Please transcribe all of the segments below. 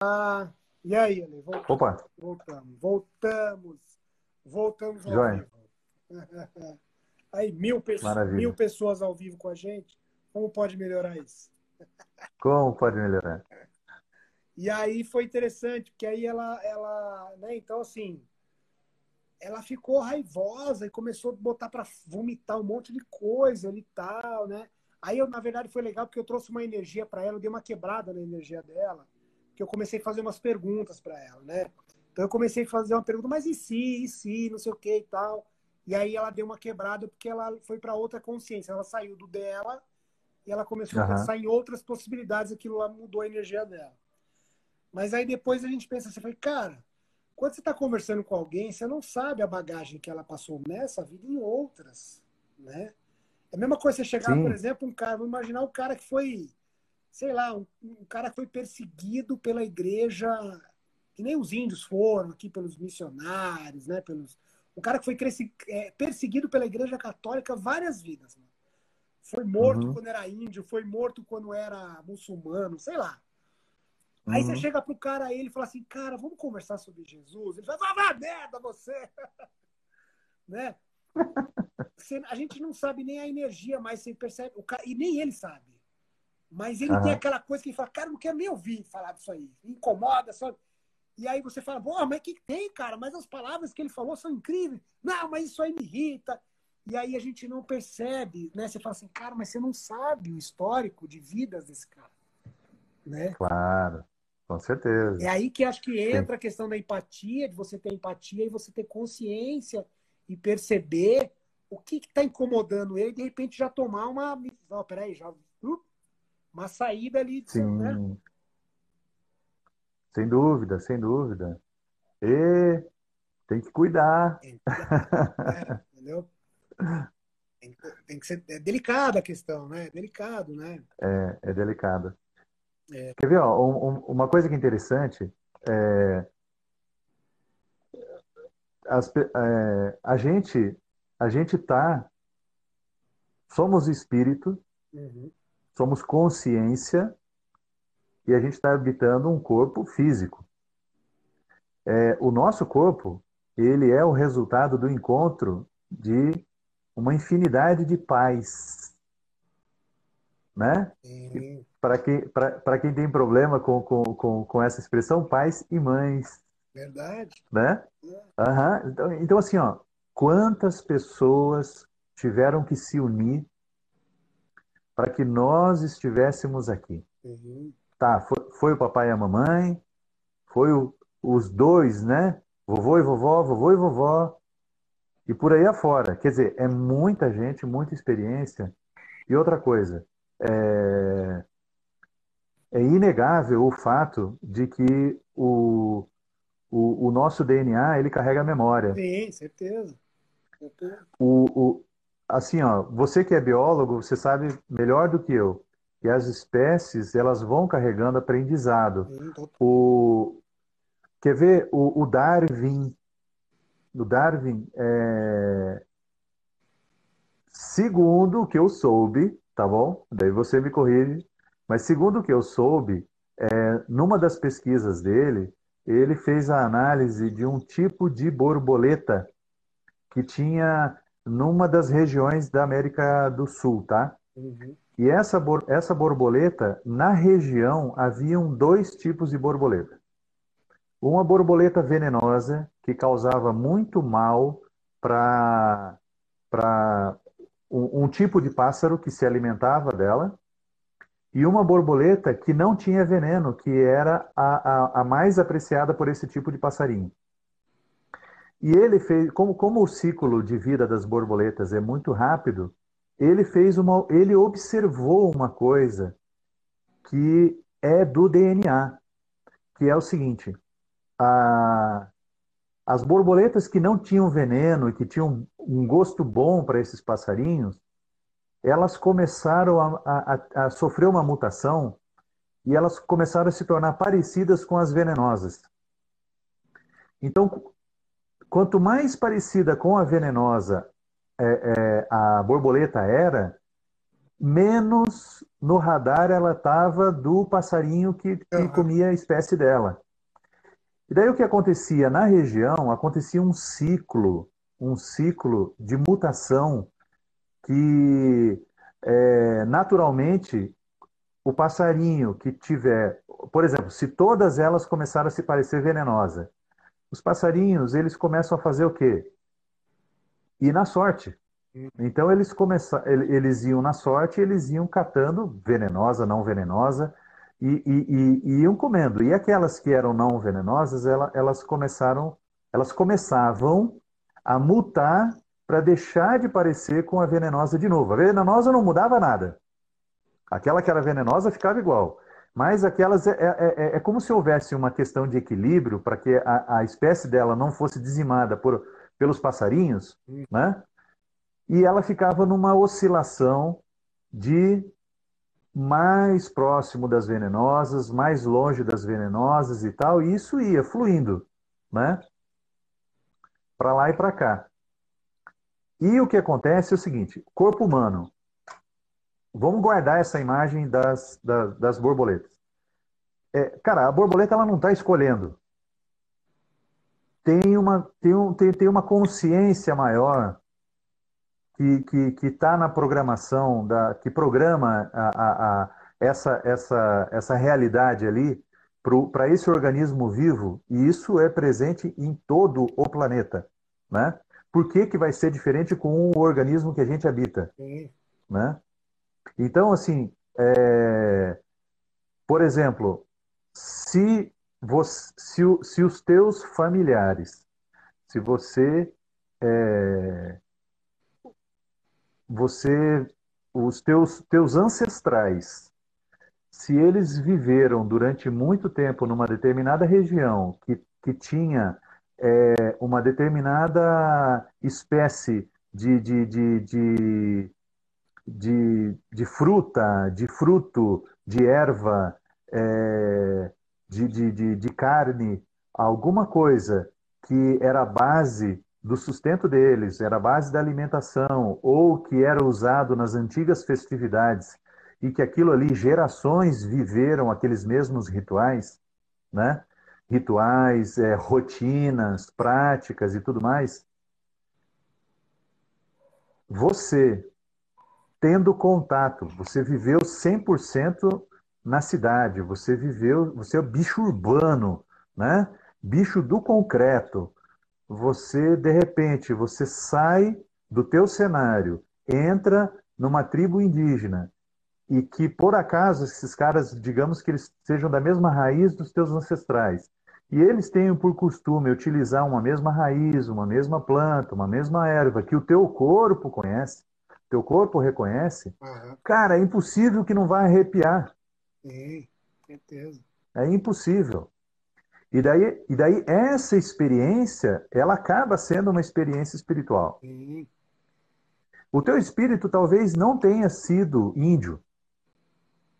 Ah, e aí, Ale? Voltamos. Opa. Voltamos. Voltamos. Voltamos ao Joia. vivo. Aí, mil, pessoas, mil pessoas ao vivo com a gente. Como pode melhorar isso? Como pode melhorar? E aí foi interessante, porque aí ela, ela né, então assim, ela ficou raivosa e começou a botar para vomitar um monte de coisa ali e tal, né? Aí eu, na verdade, foi legal porque eu trouxe uma energia para ela, eu dei uma quebrada na energia dela, que eu comecei a fazer umas perguntas para ela, né? Então eu comecei a fazer uma pergunta, mas e se, e se, não sei o que e tal. E aí ela deu uma quebrada porque ela foi para outra consciência, ela saiu do dela e ela começou uhum. a pensar em outras possibilidades, aquilo lá mudou a energia dela. Mas aí depois a gente pensa assim, cara, quando você está conversando com alguém, você não sabe a bagagem que ela passou nessa vida e em outras, né? É a mesma coisa você chegar, Sim. por exemplo, um cara, vamos imaginar um cara que foi, sei lá, um, um, cara que foi perseguido pela igreja, que nem os índios foram aqui pelos missionários, né? Pelos, um cara que foi cresci, é, perseguido pela igreja católica várias vidas. Né? Foi morto uhum. quando era índio, foi morto quando era muçulmano, sei lá. Aí você uhum. chega pro cara aí, ele fala assim, cara, vamos conversar sobre Jesus. Ele fala, vai, vai merda você! né? Você, a gente não sabe nem a energia, mas você percebe, o cara, e nem ele sabe. Mas ele uhum. tem aquela coisa que ele fala, cara, não quero nem ouvir falar disso aí. Me incomoda, só. E aí você fala, pô, mas o que, tem, cara? Mas as palavras que ele falou são incríveis. Não, mas isso aí me irrita. E aí a gente não percebe, né? Você fala assim, cara, mas você não sabe o histórico de vidas desse cara. Né? Claro, com certeza. É aí que acho que entra Sim. a questão da empatia, de você ter empatia e você ter consciência e perceber o que está incomodando ele, e de repente já tomar uma. Oh, peraí, já. Uma saída ali. Sim. Né? Sem dúvida, sem dúvida. E tem que cuidar. É, entendeu? Tem, tem, que ser é delicada a questão, né? É delicado, né? É, é delicado. É. Quer ver, ó, um, um, uma coisa que é interessante é, as, é, a gente a gente tá somos espírito uhum. Somos consciência e a gente está habitando um corpo físico é, o nosso corpo ele é o resultado do encontro de uma infinidade de pais né para quem para quem tem problema com, com, com, com essa expressão pais e mães Verdade. Né? Uhum. Então, então, assim, ó, quantas pessoas tiveram que se unir para que nós estivéssemos aqui? Uhum. Tá, foi, foi, o papai e a mamãe, foi o, os dois, né? Vovô e vovó, vovô e vovó, e por aí afora. Quer dizer, é muita gente, muita experiência. E outra coisa, é, é inegável o fato de que o, o, o nosso DNA ele carrega a memória. Sim, certeza. O, o, assim, ó, você que é biólogo, você sabe melhor do que eu que as espécies elas vão carregando aprendizado. O, quer ver o, o Darwin? O Darwin, é, segundo o que eu soube, tá bom? Daí você me corrige. Mas segundo o que eu soube, é, numa das pesquisas dele, ele fez a análise de um tipo de borboleta que tinha numa das regiões da América do Sul, tá? Uhum. E essa, essa borboleta, na região, haviam dois tipos de borboleta. Uma borboleta venenosa, que causava muito mal para um, um tipo de pássaro que se alimentava dela, e uma borboleta que não tinha veneno, que era a, a, a mais apreciada por esse tipo de passarinho. E ele fez, como, como o ciclo de vida das borboletas é muito rápido, ele fez uma, ele observou uma coisa que é do DNA, que é o seguinte: a, as borboletas que não tinham veneno e que tinham um gosto bom para esses passarinhos, elas começaram a, a, a, sofrer uma mutação e elas começaram a se tornar parecidas com as venenosas. Então, quanto mais parecida com a venenosa é, é, a borboleta era, menos no radar ela estava do passarinho que, que uhum. comia a espécie dela. E daí o que acontecia na região, acontecia um ciclo, um ciclo de mutação que é, naturalmente o passarinho que tiver, por exemplo, se todas elas começaram a se parecer venenosa, os passarinhos eles começam a fazer o quê? Ir na sorte. Hum. Então eles começam, eles iam na sorte, eles iam catando venenosa, não venenosa, e, e, e, iam comendo. E aquelas que eram não venenosas, elas começaram, elas começavam a mutar para deixar de parecer com a venenosa de novo. A venenosa não mudava nada. Aquela que era venenosa ficava igual. Mas aquelas é, é, é, é como se houvesse uma questão de equilíbrio para que a, a espécie dela não fosse dizimada por, pelos passarinhos, né? E ela ficava numa oscilação de mais próximo das venenosas, mais longe das venenosas e tal, e isso ia fluindo, né? Para lá e para cá. E o que acontece é o seguinte: corpo humano. Vamos guardar essa imagem das, das, das borboletas. É, cara, a borboleta ela não está escolhendo. Tem uma, tem, um, tem, tem uma consciência maior que que que está na programação da que programa a, a, a essa essa essa realidade ali para esse organismo vivo e isso é presente em todo o planeta, né? Por que, que vai ser diferente com o organismo que a gente habita, Sim. né? Então assim, é... por exemplo, se você, se, se os teus familiares, se você é, você, os teus, teus ancestrais, se eles viveram durante muito tempo numa determinada região que, que tinha é, uma determinada espécie de, de, de, de, de, de fruta, de fruto, de erva, é, de, de, de, de carne, alguma coisa que era a base do sustento deles, era a base da alimentação, ou que era usado nas antigas festividades, e que aquilo ali, gerações viveram aqueles mesmos rituais, né? Rituais, é, rotinas, práticas e tudo mais. Você, tendo contato, você viveu 100% na cidade, você viveu, você é bicho urbano, né? Bicho do concreto, você de repente você sai do teu cenário, entra numa tribo indígena e que por acaso esses caras, digamos que eles sejam da mesma raiz dos teus ancestrais, e eles tenham por costume utilizar uma mesma raiz, uma mesma planta, uma mesma erva que o teu corpo conhece, teu corpo reconhece, uhum. cara, é impossível que não vá arrepiar. Sim, certeza. É impossível. E daí, e daí essa experiência, ela acaba sendo uma experiência espiritual. Sim. O teu espírito talvez não tenha sido índio,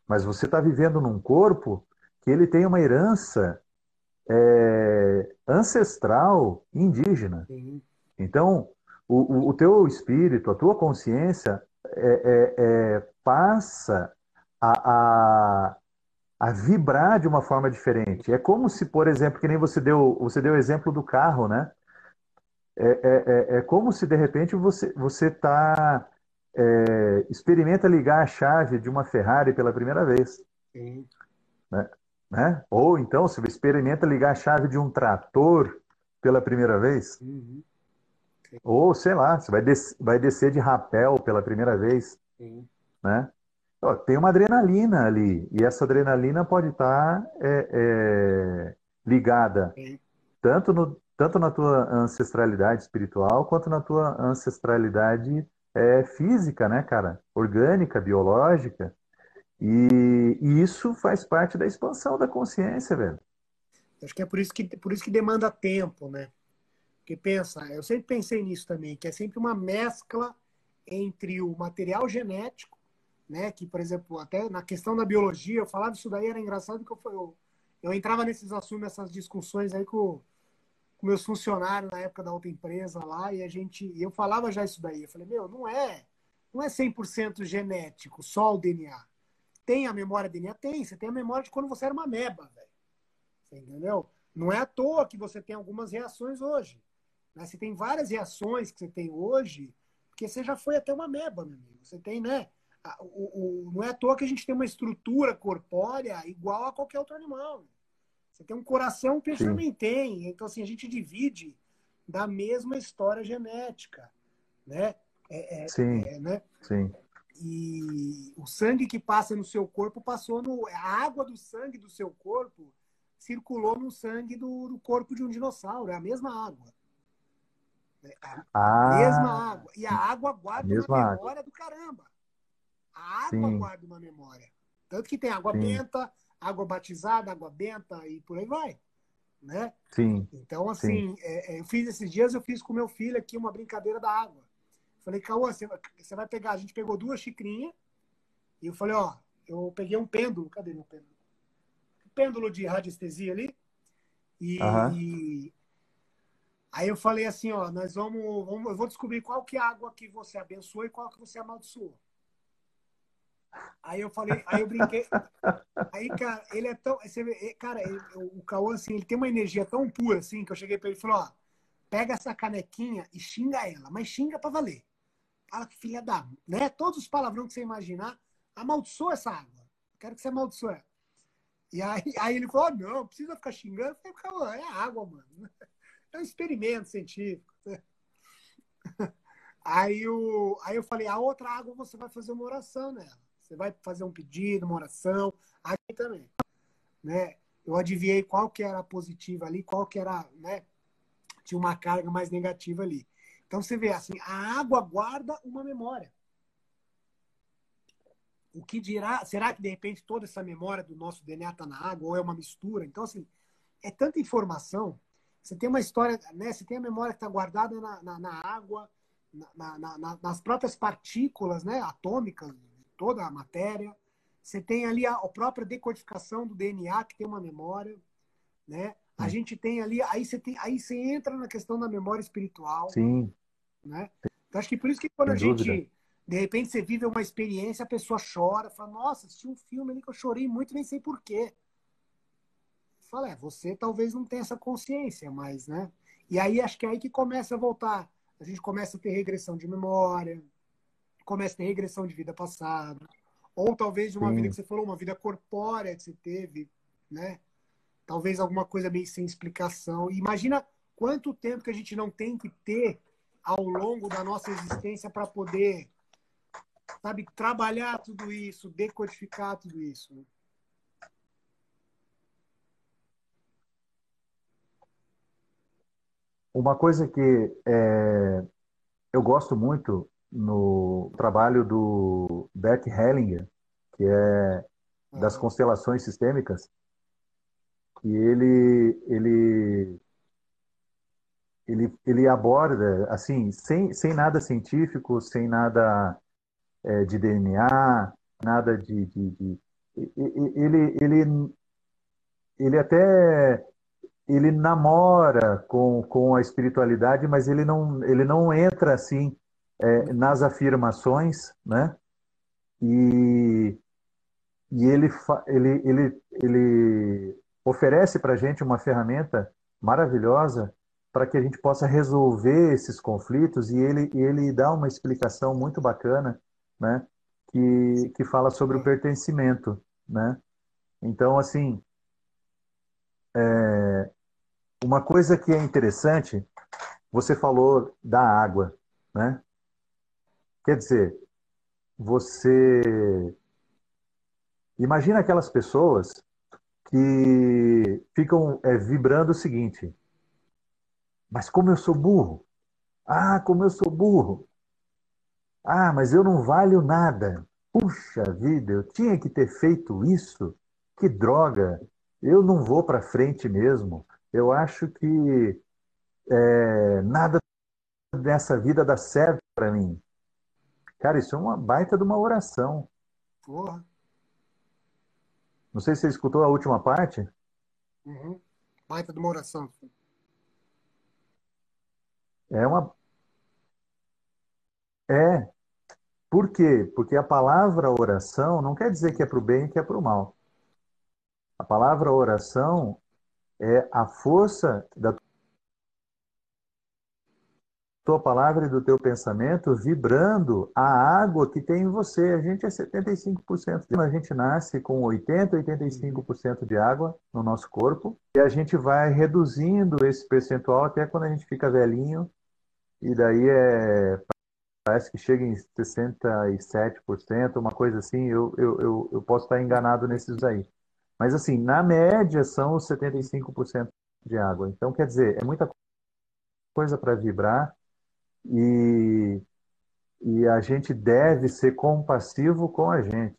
mas você está vivendo num corpo que ele tem uma herança é, ancestral indígena. Sim. Então, o, o, o, teu espírito, a tua consciência é, é, é passa a, a, a vibrar de uma forma diferente. É como se, por exemplo, que nem você deu, você deu o exemplo do carro, né? É, é, é, como se de repente você você tá experimenta ligar a chave de uma Ferrari pela primeira vez, Sim. Né? né? Ou então você experimenta ligar a chave de um trator pela primeira vez, uhum. Ou sei lá, você vai, des vai descer de rapel pela primeira vez, Sim. né? tem uma adrenalina ali, e essa adrenalina pode estar tá, é, é, ligada tanto, no, tanto na tua ancestralidade espiritual quanto na tua ancestralidade é, física, né, cara? Orgânica, biológica. E, e, isso faz parte da expansão da consciência, velho. Acho que é por isso que, por isso que demanda tempo, né? Porque pensa, eu sempre pensei nisso também, que é sempre uma mescla entre o material genético né? Que, por exemplo, até na questão da biologia, eu falava isso daí, era engraçado que eu, eu, eu entrava nesses assuntos, nessas discussões aí com, com meus funcionários na época da outra empresa lá, e a gente, eu falava já isso daí. Eu falei, meu, não é, não é 100% genético, só o DNA. Tem a memória DNA? Tem. Você tem a memória de quando você era uma meba, velho. Entendeu? Não é à toa que você tem algumas reações hoje. Né? Você tem várias reações que você tem hoje, porque você já foi até uma meba, meu amigo. Você tem, né? O, o, não é à toa que a gente tem uma estrutura corpórea igual a qualquer outro animal. Você tem um coração que a gente também tem. Então, assim, a gente divide da mesma história genética, né? É, é, Sim. É, né? Sim. E o sangue que passa no seu corpo passou no. A água do sangue do seu corpo circulou no sangue do, do corpo de um dinossauro. É a mesma água. A ah, mesma água. E a água guarda uma memória água. do caramba. A água Sim. guarda uma memória. Tanto que tem água Sim. benta, água batizada, água benta e por aí vai. Né? Sim. Então, assim, é, é, eu fiz esses dias, eu fiz com meu filho aqui uma brincadeira da água. Falei, Cauã, você, você vai pegar. A gente pegou duas xicrinhas e eu falei, ó, eu peguei um pêndulo. Cadê meu pêndulo? Um pêndulo de radiestesia ali. E, uhum. e, aí eu falei assim, ó, nós vamos, vamos, eu vou descobrir qual que é a água que você abençoou e qual que você amaldiçoou. Aí eu falei, aí eu brinquei. Aí, cara, ele é tão. Vê, cara, ele, o Cauã, assim, ele tem uma energia tão pura, assim, que eu cheguei pra ele e falei, ó, pega essa canequinha e xinga ela, mas xinga pra valer. Fala que filha da. Né? Todos os palavrões que você imaginar, amaldiçoa essa água. Quero que você amaldiçoe. E aí, aí ele falou: oh, não, precisa ficar xingando. Eu falei, é água, mano. É um experimento científico. Aí, o, aí eu falei: a outra água você vai fazer uma oração nela. Você vai fazer um pedido, uma oração. Aqui também. Né? Eu adivinhei qual que era a positiva ali, qual que era, né? Tinha uma carga mais negativa ali. Então você vê assim, a água guarda uma memória. O que dirá? Será que de repente toda essa memória do nosso DNA está na água ou é uma mistura? Então assim, é tanta informação. Você tem uma história, né? Você tem a memória que está guardada na, na, na água, na, na, nas próprias partículas, né? Atômicas, toda a matéria. Você tem ali a, a própria decodificação do DNA que tem uma memória, né? A hum. gente tem ali, aí você tem, aí você entra na questão da memória espiritual. Sim. Né? Então, acho que por isso que quando Sem a dúvida. gente, de repente, você vive uma experiência, a pessoa chora, fala, nossa, assisti um filme ali que eu chorei muito, nem sei porquê. Fala, é, você talvez não tenha essa consciência, mas, né? E aí acho que é aí que começa a voltar. A gente começa a ter regressão de memória, começa a ter regressão de vida passada, ou talvez de uma Sim. vida que você falou, uma vida corpórea que você teve, né? Talvez alguma coisa meio sem explicação. imagina quanto tempo que a gente não tem que ter ao longo da nossa existência para poder, sabe, trabalhar tudo isso, decodificar tudo isso. Né? Uma coisa que é, eu gosto muito no trabalho do Bert Hellinger, que é das constelações sistêmicas, que ele, ele ele, ele aborda, assim, sem, sem nada científico, sem nada é, de DNA, nada de, de, de, Ele, ele, ele até ele namora com, com a espiritualidade, mas ele não, ele não entra assim é, nas afirmações, né? E, e ele, ele, ele, ele oferece para a gente uma ferramenta maravilhosa para que a gente possa resolver esses conflitos e ele, ele dá uma explicação muito bacana, né, que, que fala sobre o pertencimento, né? Então, assim, é, uma coisa que é interessante, você falou da água, né? Quer dizer, você imagina aquelas pessoas que ficam é, vibrando o seguinte: mas como eu sou burro. Ah, como eu sou burro. Ah, mas eu não valho nada. Puxa vida, eu tinha que ter feito isso. Que droga. Eu não vou para frente mesmo. Eu acho que é, nada dessa vida dá certo para mim. Cara, isso é uma baita de uma oração. Porra. Não sei se você escutou a última parte. Uhum. Baita de uma oração. É uma. É. Por quê? Porque a palavra oração não quer dizer que é para o bem e que é para o mal. A palavra oração é a força da tua palavra e do teu pensamento vibrando a água que tem em você. A gente é 75%. A gente nasce com 80, 85% de água no nosso corpo e a gente vai reduzindo esse percentual até quando a gente fica velhinho e daí é parece que chega em 67%, uma coisa assim, eu, eu, eu, eu posso estar enganado nesses aí. Mas assim, na média são os 75% de água. Então, quer dizer, é muita coisa para vibrar e, e a gente deve ser compassivo com a gente.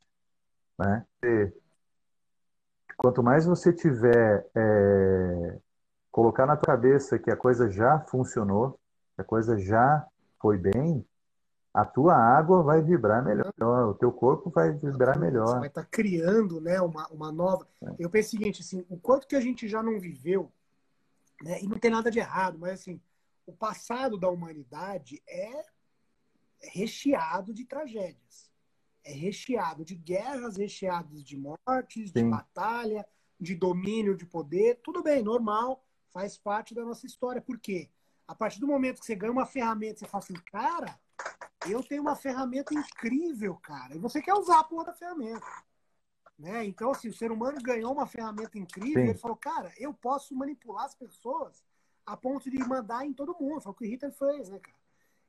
Né? E quanto mais você tiver é, colocar na tua cabeça que a coisa já funcionou, que a coisa já foi bem, a tua água vai vibrar melhor, o teu corpo vai vibrar melhor. Você vai estar tá criando né, uma, uma nova. É. Eu penso o seguinte, assim, o quanto que a gente já não viveu, né, e não tem nada de errado, mas assim, o passado da humanidade é recheado de tragédias. É recheado de guerras, recheado de mortes, Sim. de batalha, de domínio de poder. Tudo bem, normal, faz parte da nossa história. Por quê? A partir do momento que você ganha uma ferramenta, você fala assim, cara, eu tenho uma ferramenta incrível, cara. E você quer usar a porra da ferramenta. Né? Então, assim, o ser humano ganhou uma ferramenta incrível. Sim. Ele falou, cara, eu posso manipular as pessoas a ponto de mandar em todo mundo. Foi o que o Hitler fez, né, cara?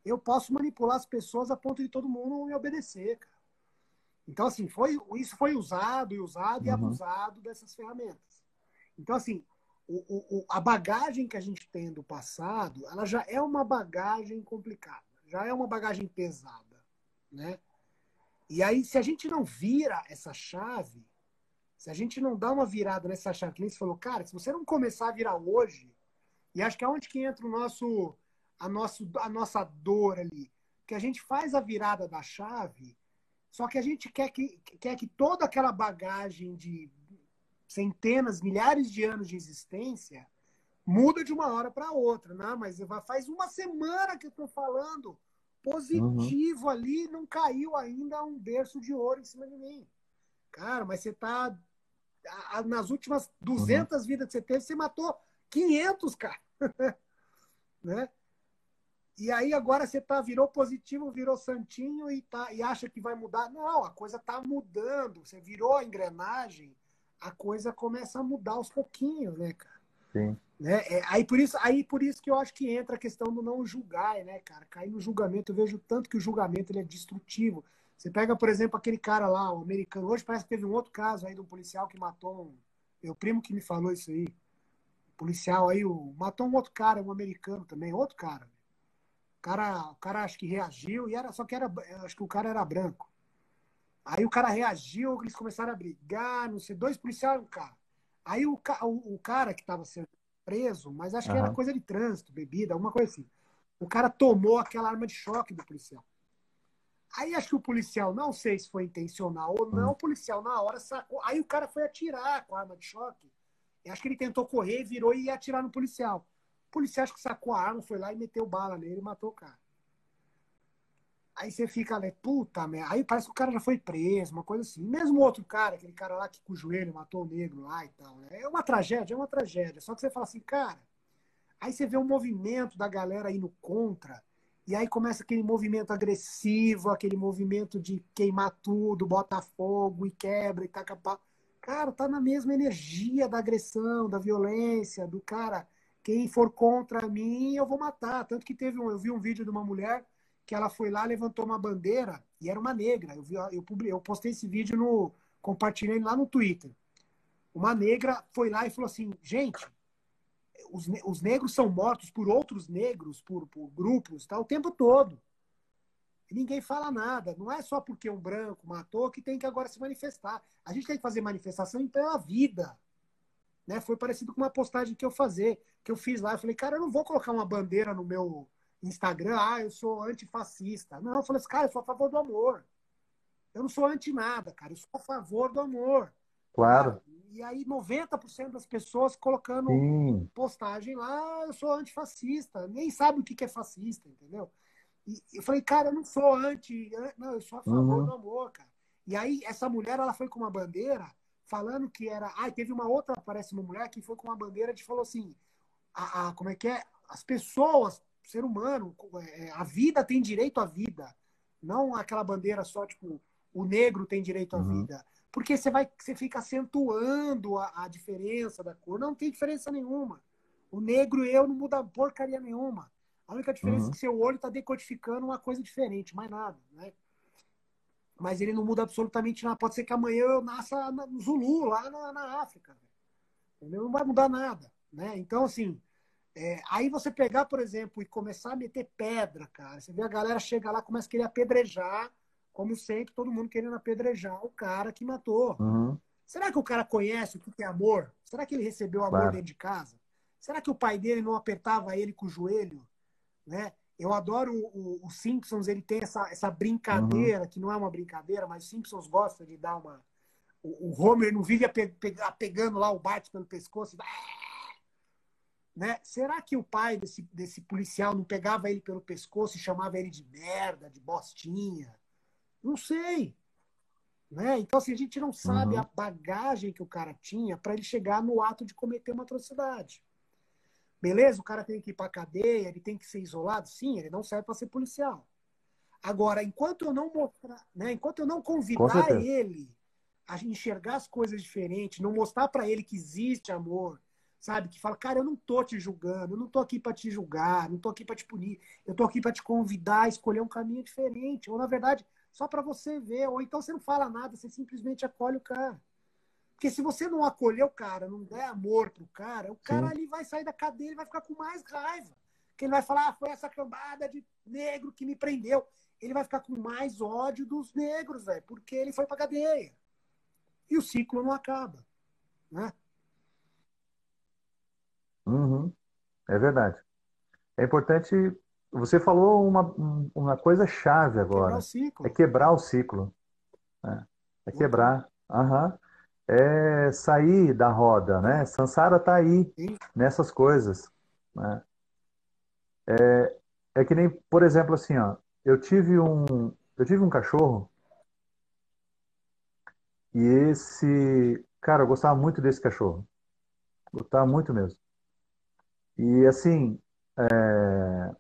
Eu posso manipular as pessoas a ponto de todo mundo me obedecer, cara. Então, assim, foi, isso foi usado e usado uhum. e abusado dessas ferramentas. Então, assim, o, o, a bagagem que a gente tem do passado, ela já é uma bagagem complicada já é uma bagagem pesada, né? E aí, se a gente não vira essa chave, se a gente não dá uma virada nessa chave, que nem você falou, cara, se você não começar a virar hoje, e acho que é onde que entra o nosso, a, nosso, a nossa dor ali, que a gente faz a virada da chave, só que a gente quer que, quer que toda aquela bagagem de centenas, milhares de anos de existência muda de uma hora para outra, né? Mas faz uma semana que eu estou falando positivo uhum. ali, não caiu ainda um berço de ouro em cima de mim. Cara, mas você tá nas últimas 200 uhum. vidas que você teve, você matou 500, cara. né? E aí agora você tá virou positivo, virou santinho e tá e acha que vai mudar. Não, a coisa tá mudando. Você virou a engrenagem, a coisa começa a mudar aos pouquinhos, né, cara? Sim. Né? É, aí, por isso, aí por isso que eu acho que entra a questão do não julgar, né, cara? Cair no julgamento, eu vejo tanto que o julgamento ele é destrutivo. Você pega, por exemplo, aquele cara lá, o americano. Hoje parece que teve um outro caso aí de um policial que matou um. Meu primo que me falou isso aí. O policial aí, o... matou um outro cara, um americano também, outro cara. O cara, o cara acho que reagiu e era só que era, acho que o cara era branco. Aí o cara reagiu, eles começaram a brigar, não sei, dois policiais e um cara. Aí o, o, o cara que estava sendo preso, mas acho que uhum. era coisa de trânsito, bebida, alguma coisa assim. O cara tomou aquela arma de choque do policial. Aí acho que o policial, não sei se foi intencional ou não, uhum. o policial na hora sacou. Aí o cara foi atirar com a arma de choque. E acho que ele tentou correr, virou e ia atirar no policial. O policial acho que sacou a arma, foi lá e meteu bala nele e matou o cara. Aí você fica, né, puta merda. Aí parece que o cara já foi preso, uma coisa assim. Mesmo outro cara, aquele cara lá que com o joelho matou o negro lá e tal, né? É uma tragédia, é uma tragédia. Só que você fala assim, cara. Aí você vê um movimento da galera indo contra, e aí começa aquele movimento agressivo, aquele movimento de queimar tudo, bota fogo e quebra e taca pau. Cara, tá na mesma energia da agressão, da violência, do cara. Quem for contra mim, eu vou matar. Tanto que teve um, eu vi um vídeo de uma mulher que ela foi lá, levantou uma bandeira e era uma negra. Eu, vi, eu, publiquei, eu postei esse vídeo no. compartilhei lá no Twitter. Uma negra foi lá e falou assim: gente, os, os negros são mortos por outros negros, por, por grupos, tá, o tempo todo. E ninguém fala nada. Não é só porque um branco matou que tem que agora se manifestar. A gente tem que fazer manifestação então a vida. Né? Foi parecido com uma postagem que eu fazer, que eu fiz lá. Eu falei, cara, eu não vou colocar uma bandeira no meu Instagram, ah, eu sou antifascista. Não, eu falei assim, cara, eu sou a favor do amor. Eu não sou anti nada, cara, eu sou a favor do amor. Claro. E aí 90% das pessoas colocando Sim. postagem lá, eu sou antifascista. Nem sabe o que é fascista, entendeu? E eu falei, cara, eu não sou anti, não, eu sou a favor uhum. do amor, cara. E aí, essa mulher, ela foi com uma bandeira falando que era. Ah, teve uma outra, parece uma mulher, que foi com uma bandeira de falou assim: a, a, como é que é? As pessoas, ser humano, é, a vida tem direito à vida. Não aquela bandeira só, tipo, o negro tem direito à uhum. vida. Porque você vai, você fica acentuando a, a, diferença da cor. Não tem diferença nenhuma. O negro e eu não muda porcaria nenhuma. A única diferença uhum. é que seu olho está decodificando uma coisa diferente, mais nada, né? Mas ele não muda absolutamente nada. Pode ser que amanhã eu nasça no Zulu, lá na, na África. Entendeu? Não vai mudar nada. Né? Então, assim, é, aí você pegar, por exemplo, e começar a meter pedra, cara. Você vê a galera chega lá, começa a querer apedrejar, como sempre, todo mundo querendo apedrejar o cara que matou. Uhum. Será que o cara conhece o que é amor? Será que ele recebeu amor claro. dentro de casa? Será que o pai dele não apertava ele com o joelho? Né? Eu adoro o, o, Simpsons, ele tem essa, essa brincadeira, uhum. que não é uma brincadeira, mas o Simpsons gosta de dar uma. O, o Homer não vive pegando lá o Bart pelo pescoço. Né? Será que o pai desse, desse policial não pegava ele pelo pescoço e chamava ele de merda, de bostinha? Não sei. Né? Então, assim, a gente não sabe uhum. a bagagem que o cara tinha para ele chegar no ato de cometer uma atrocidade. Beleza, o cara tem que ir para cadeia, ele tem que ser isolado? Sim, ele não serve para ser policial. Agora, enquanto eu não mostrar, né, enquanto eu não convidar ele a enxergar as coisas diferentes, não mostrar para ele que existe amor, sabe? Que fala, cara, eu não tô te julgando, eu não tô aqui para te julgar, não tô aqui para te punir, eu tô aqui para te convidar a escolher um caminho diferente, ou na verdade, só para você ver, ou então você não fala nada, você simplesmente acolhe o cara. Porque se você não acolher o cara, não der amor pro cara, o cara Sim. ali vai sair da cadeia e vai ficar com mais raiva. Porque ele vai falar, ah, foi essa cambada de negro que me prendeu. Ele vai ficar com mais ódio dos negros, velho, porque ele foi pra cadeia. E o ciclo não acaba. Né? Uhum. É verdade. É importante. Você falou uma, uma coisa chave agora. Quebrar o ciclo. É quebrar o ciclo. É, é quebrar. Uhum é sair da roda, né? Sansara está aí nessas coisas, né? É, é que nem, por exemplo, assim, ó, eu tive um, eu tive um cachorro e esse, cara, eu gostava muito desse cachorro, gostava muito mesmo. E assim, é... o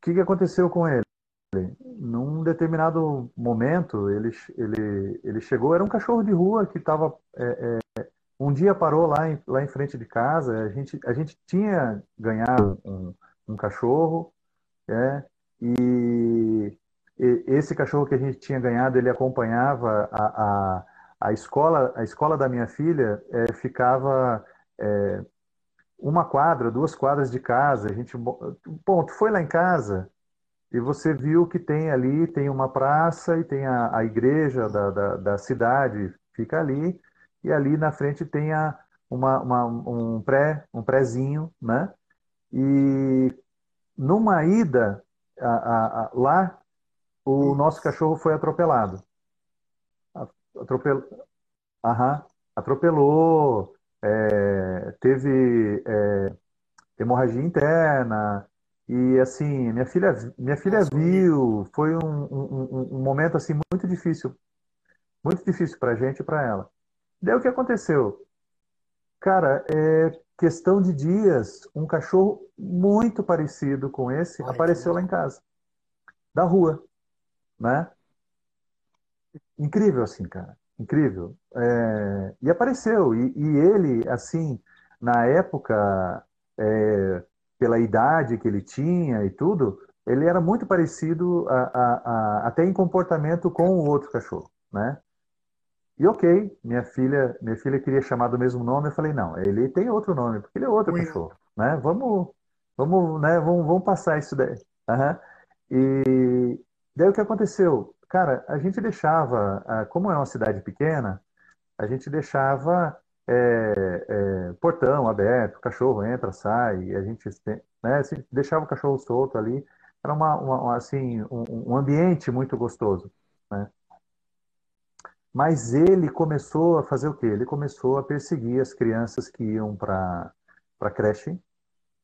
que que aconteceu com ele? num determinado momento, ele, ele, ele chegou, era um cachorro de rua que estava. É, é, um dia parou lá em, lá em frente de casa, a gente, a gente tinha ganhado um, um cachorro, é, e, esse cachorro que a gente tinha ganhado, ele acompanhava a, a, a escola, a escola da minha filha é, ficava é, uma quadra, duas quadras de casa. A gente, ponto, foi lá em casa, e você viu que tem ali, tem uma praça e tem a, a igreja da, da, da, cidade, fica ali, e ali na frente tem a, uma, uma, um pré, um prézinho, né? E numa ida a, a, lá, o nosso cachorro foi atropelado. Atropel... Aham, atropelou, é, teve é, hemorragia interna, e assim, minha filha, minha filha viu, foi um, um, um momento assim muito difícil, muito difícil para a gente e para ela. Daí o que aconteceu? Cara, é questão de dias, um cachorro muito parecido com esse Ai, apareceu lá em casa, da rua, né? Incrível assim, cara, incrível. É... E apareceu e, e, ele, assim, na época é pela idade que ele tinha e tudo, ele era muito parecido a, a, a, até em comportamento com o outro cachorro, né? E ok, minha filha, minha filha queria chamar do mesmo nome, eu falei não, ele tem outro nome porque ele é outro cachorro, né? Vamos, vamos, né? Vamos, vamos passar isso daí. Uhum. E daí o que aconteceu, cara, a gente deixava, como é uma cidade pequena, a gente deixava é, é, portão aberto, cachorro entra, sai, a gente né, deixava o cachorro solto ali, era uma, uma assim, um, um, ambiente muito gostoso. Né? Mas ele começou a fazer o quê? Ele começou a perseguir as crianças que iam para a creche,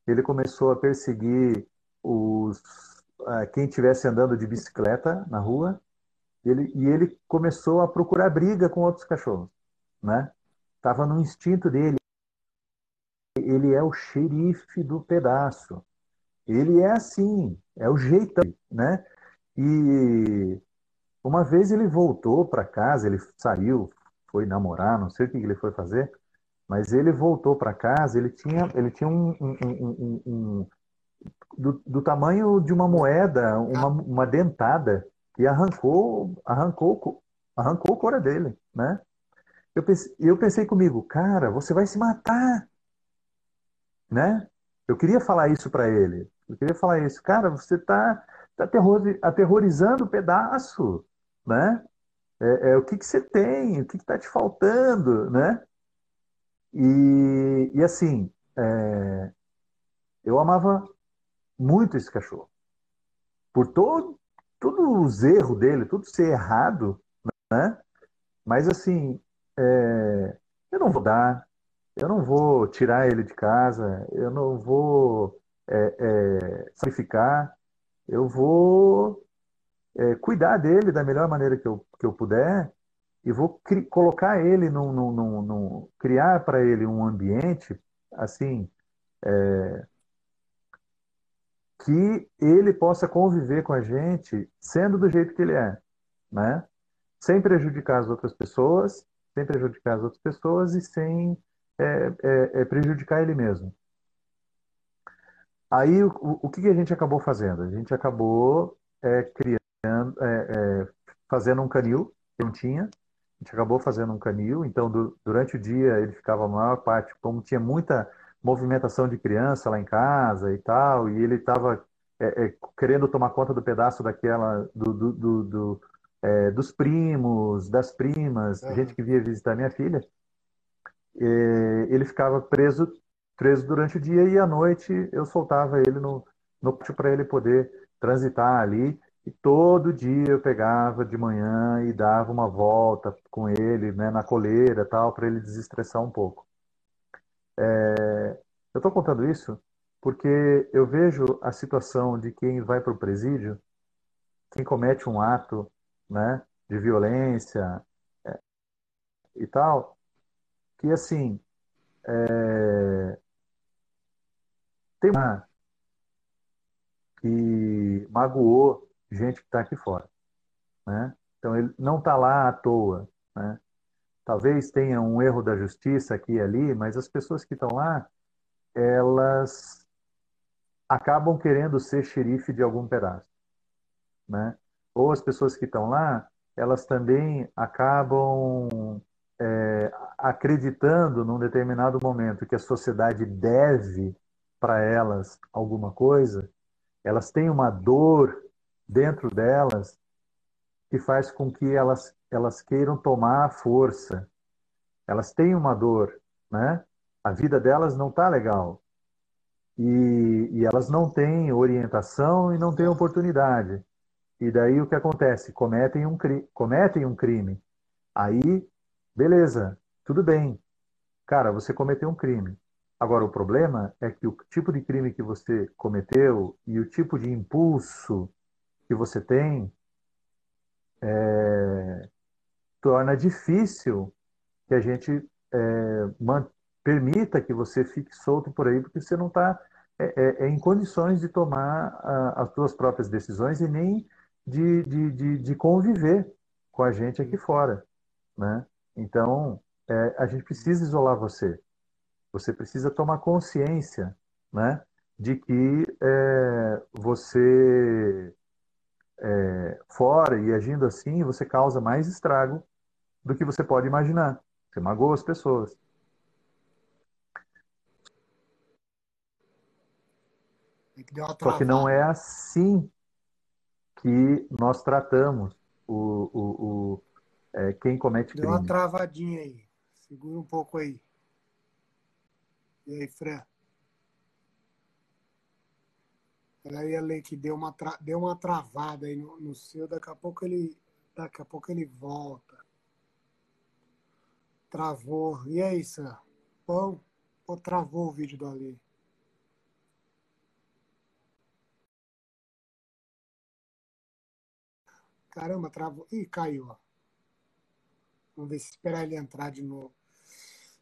ele começou a perseguir os, quem estivesse andando de bicicleta na rua, ele, e ele começou a procurar briga com outros cachorros, né? Tava no instinto dele. Ele é o xerife do pedaço. Ele é assim, é o jeito, né? E uma vez ele voltou para casa, ele saiu, foi namorar, não sei o que ele foi fazer, mas ele voltou para casa, ele tinha, ele tinha um, um, um, um do, do, tamanho de uma moeda, uma, uma dentada, e arrancou, arrancou, arrancou a cor dele, né? Eu pensei, eu pensei comigo, cara, você vai se matar, né? Eu queria falar isso para ele. Eu queria falar isso, cara, você está tá aterrorizando o pedaço, né? É, é, o que, que você tem, o que está te faltando, né? E, e assim, é, eu amava muito esse cachorro. Por todo, todos os erros dele, tudo ser errado, né? Mas assim, é, eu não vou dar, eu não vou tirar ele de casa, eu não vou é, é, sacrificar, eu vou é, cuidar dele da melhor maneira que eu, que eu puder e vou colocar ele num, num, num, num criar para ele um ambiente assim é, que ele possa conviver com a gente sendo do jeito que ele é, né? Sem prejudicar as outras pessoas, sem prejudicar as outras pessoas e sem é, é, é prejudicar ele mesmo. Aí, o, o que, a gente acabou fazendo? A gente acabou é, criando, é, é, fazendo um canil, que não tinha, a gente acabou fazendo um canil, então do, durante o dia ele ficava a maior parte, como tinha muita movimentação de criança lá em casa e tal, e ele estava é, é, querendo tomar conta do pedaço daquela, do, do, do, do é, dos primos, das primas, uhum. gente que via visitar minha filha, ele ficava preso preso durante o dia e à noite eu soltava ele no, no pátio para ele poder transitar ali. E todo dia eu pegava de manhã e dava uma volta com ele né, na coleira tal, para ele desestressar um pouco. É, eu estou contando isso porque eu vejo a situação de quem vai para o presídio, quem comete um ato né, de violência é, e tal, que assim, é, tem uma que magoou gente que está aqui fora. Né? Então, ele não está lá à toa. Né? Talvez tenha um erro da justiça aqui e ali, mas as pessoas que estão lá, elas acabam querendo ser xerife de algum pedaço. Né? Ou as pessoas que estão lá, elas também acabam é, acreditando num determinado momento que a sociedade deve para elas alguma coisa, elas têm uma dor dentro delas que faz com que elas, elas queiram tomar a força. Elas têm uma dor, né? A vida delas não está legal. E, e elas não têm orientação e não têm oportunidade. E daí o que acontece? Cometem um, cometem um crime. Aí, beleza, tudo bem. Cara, você cometeu um crime. Agora, o problema é que o tipo de crime que você cometeu e o tipo de impulso que você tem é, torna difícil que a gente é, permita que você fique solto por aí, porque você não está é, é, é, em condições de tomar a, as suas próprias decisões e nem de, de, de, de, conviver com a gente aqui fora. Né? Então, é, a gente precisa isolar você. Você precisa tomar consciência né, de que é, você, fora e agindo assim, você causa mais estrago do que você pode imaginar. Você magoa as pessoas. Só que não é assim que nós tratamos o, o, o é, quem comete crime. Deu uma travadinha aí. Segura um pouco aí. E aí, Fran? Peraí, Ale, que deu uma, tra... deu uma travada aí no, no seu, daqui a pouco ele. Daqui a pouco ele volta. Travou. E aí, Sam? Bom, ou travou o vídeo do Ali? Caramba, travou. Ih, caiu. Ó. Vamos ver se esperar ele entrar de novo.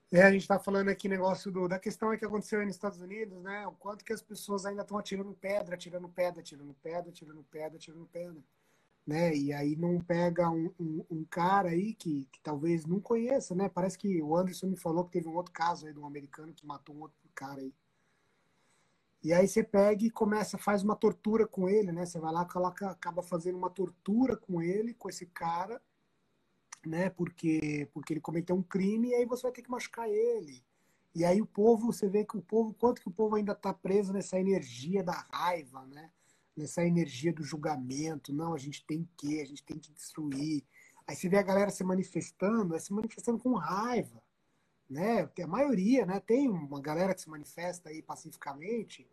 É, a gente está falando aqui negócio do, da questão é que aconteceu aí nos Estados Unidos, né? O quanto que as pessoas ainda estão atirando pedra, atirando pedra, atirando pedra, atirando pedra, atirando pedra. Atirando pedra. Né? E aí não pega um, um, um cara aí que, que, talvez não conheça, né? Parece que o Anderson me falou que teve um outro caso aí de um americano que matou um outro cara aí. E aí você pega e começa, faz uma tortura com ele, né? Você vai lá, coloca, acaba fazendo uma tortura com ele, com esse cara, né? Porque, porque ele cometeu um crime e aí você vai ter que machucar ele. E aí o povo, você vê que o povo, quanto que o povo ainda está preso nessa energia da raiva, né? Nessa energia do julgamento. Não, a gente tem que, a gente tem que destruir. Aí você vê a galera se manifestando, é se manifestando com raiva né? A maioria, né? Tem uma galera que se manifesta aí pacificamente,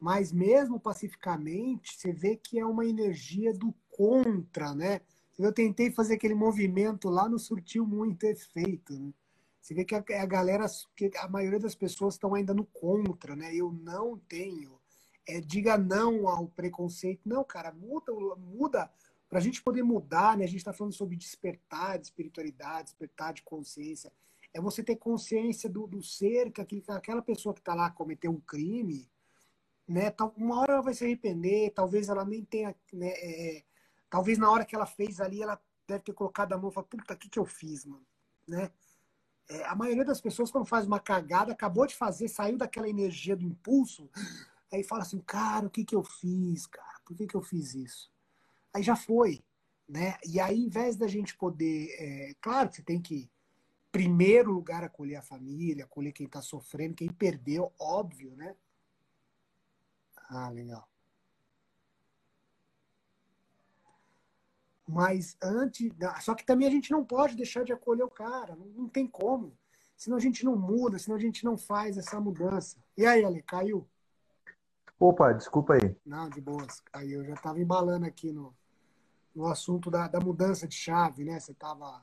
mas mesmo pacificamente, você vê que é uma energia do contra, né? Eu tentei fazer aquele movimento lá, não surtiu muito efeito, né? Você vê que a, a galera, que a maioria das pessoas estão ainda no contra, né? Eu não tenho. É, diga não ao preconceito. Não, cara, muda, muda para a gente poder mudar, né? A gente está falando sobre despertar de espiritualidade, despertar de consciência é você ter consciência do, do ser, que aquela pessoa que está lá cometeu um crime, né? Uma hora ela vai se arrepender, talvez ela nem tenha, né? É, é, talvez na hora que ela fez ali, ela deve ter colocado a mão e falado, puta, o que, que eu fiz, mano? Né? É, a maioria das pessoas, quando faz uma cagada, acabou de fazer, saiu daquela energia do impulso, aí fala assim, cara, o que, que eu fiz, cara? Por que, que eu fiz isso? Aí já foi, né? E aí, em vez da gente poder... É, claro que você tem que primeiro lugar acolher a família, acolher quem está sofrendo, quem perdeu, óbvio, né? Ah, legal. Mas antes. Só que também a gente não pode deixar de acolher o cara. Não, não tem como. Senão a gente não muda, senão a gente não faz essa mudança. E aí, Ale, caiu? Opa, desculpa aí. Não, de boas. Caiu. Eu já estava embalando aqui no, no assunto da, da mudança de chave, né? Você estava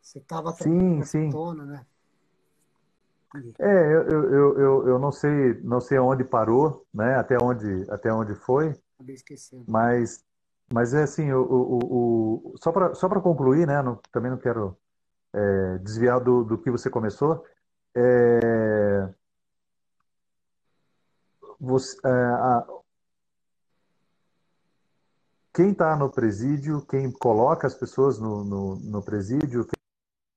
você estava sim, sim. Tona, né? É, eu, eu, eu, eu não sei não sei onde parou, né? Até onde até onde foi. Acabei esquecendo. Mas mas é assim, o, o, o só para só para concluir, né? Não, também não quero é, desviar do, do que você começou. É, você, é, a, quem está no presídio, quem coloca as pessoas no, no, no presídio,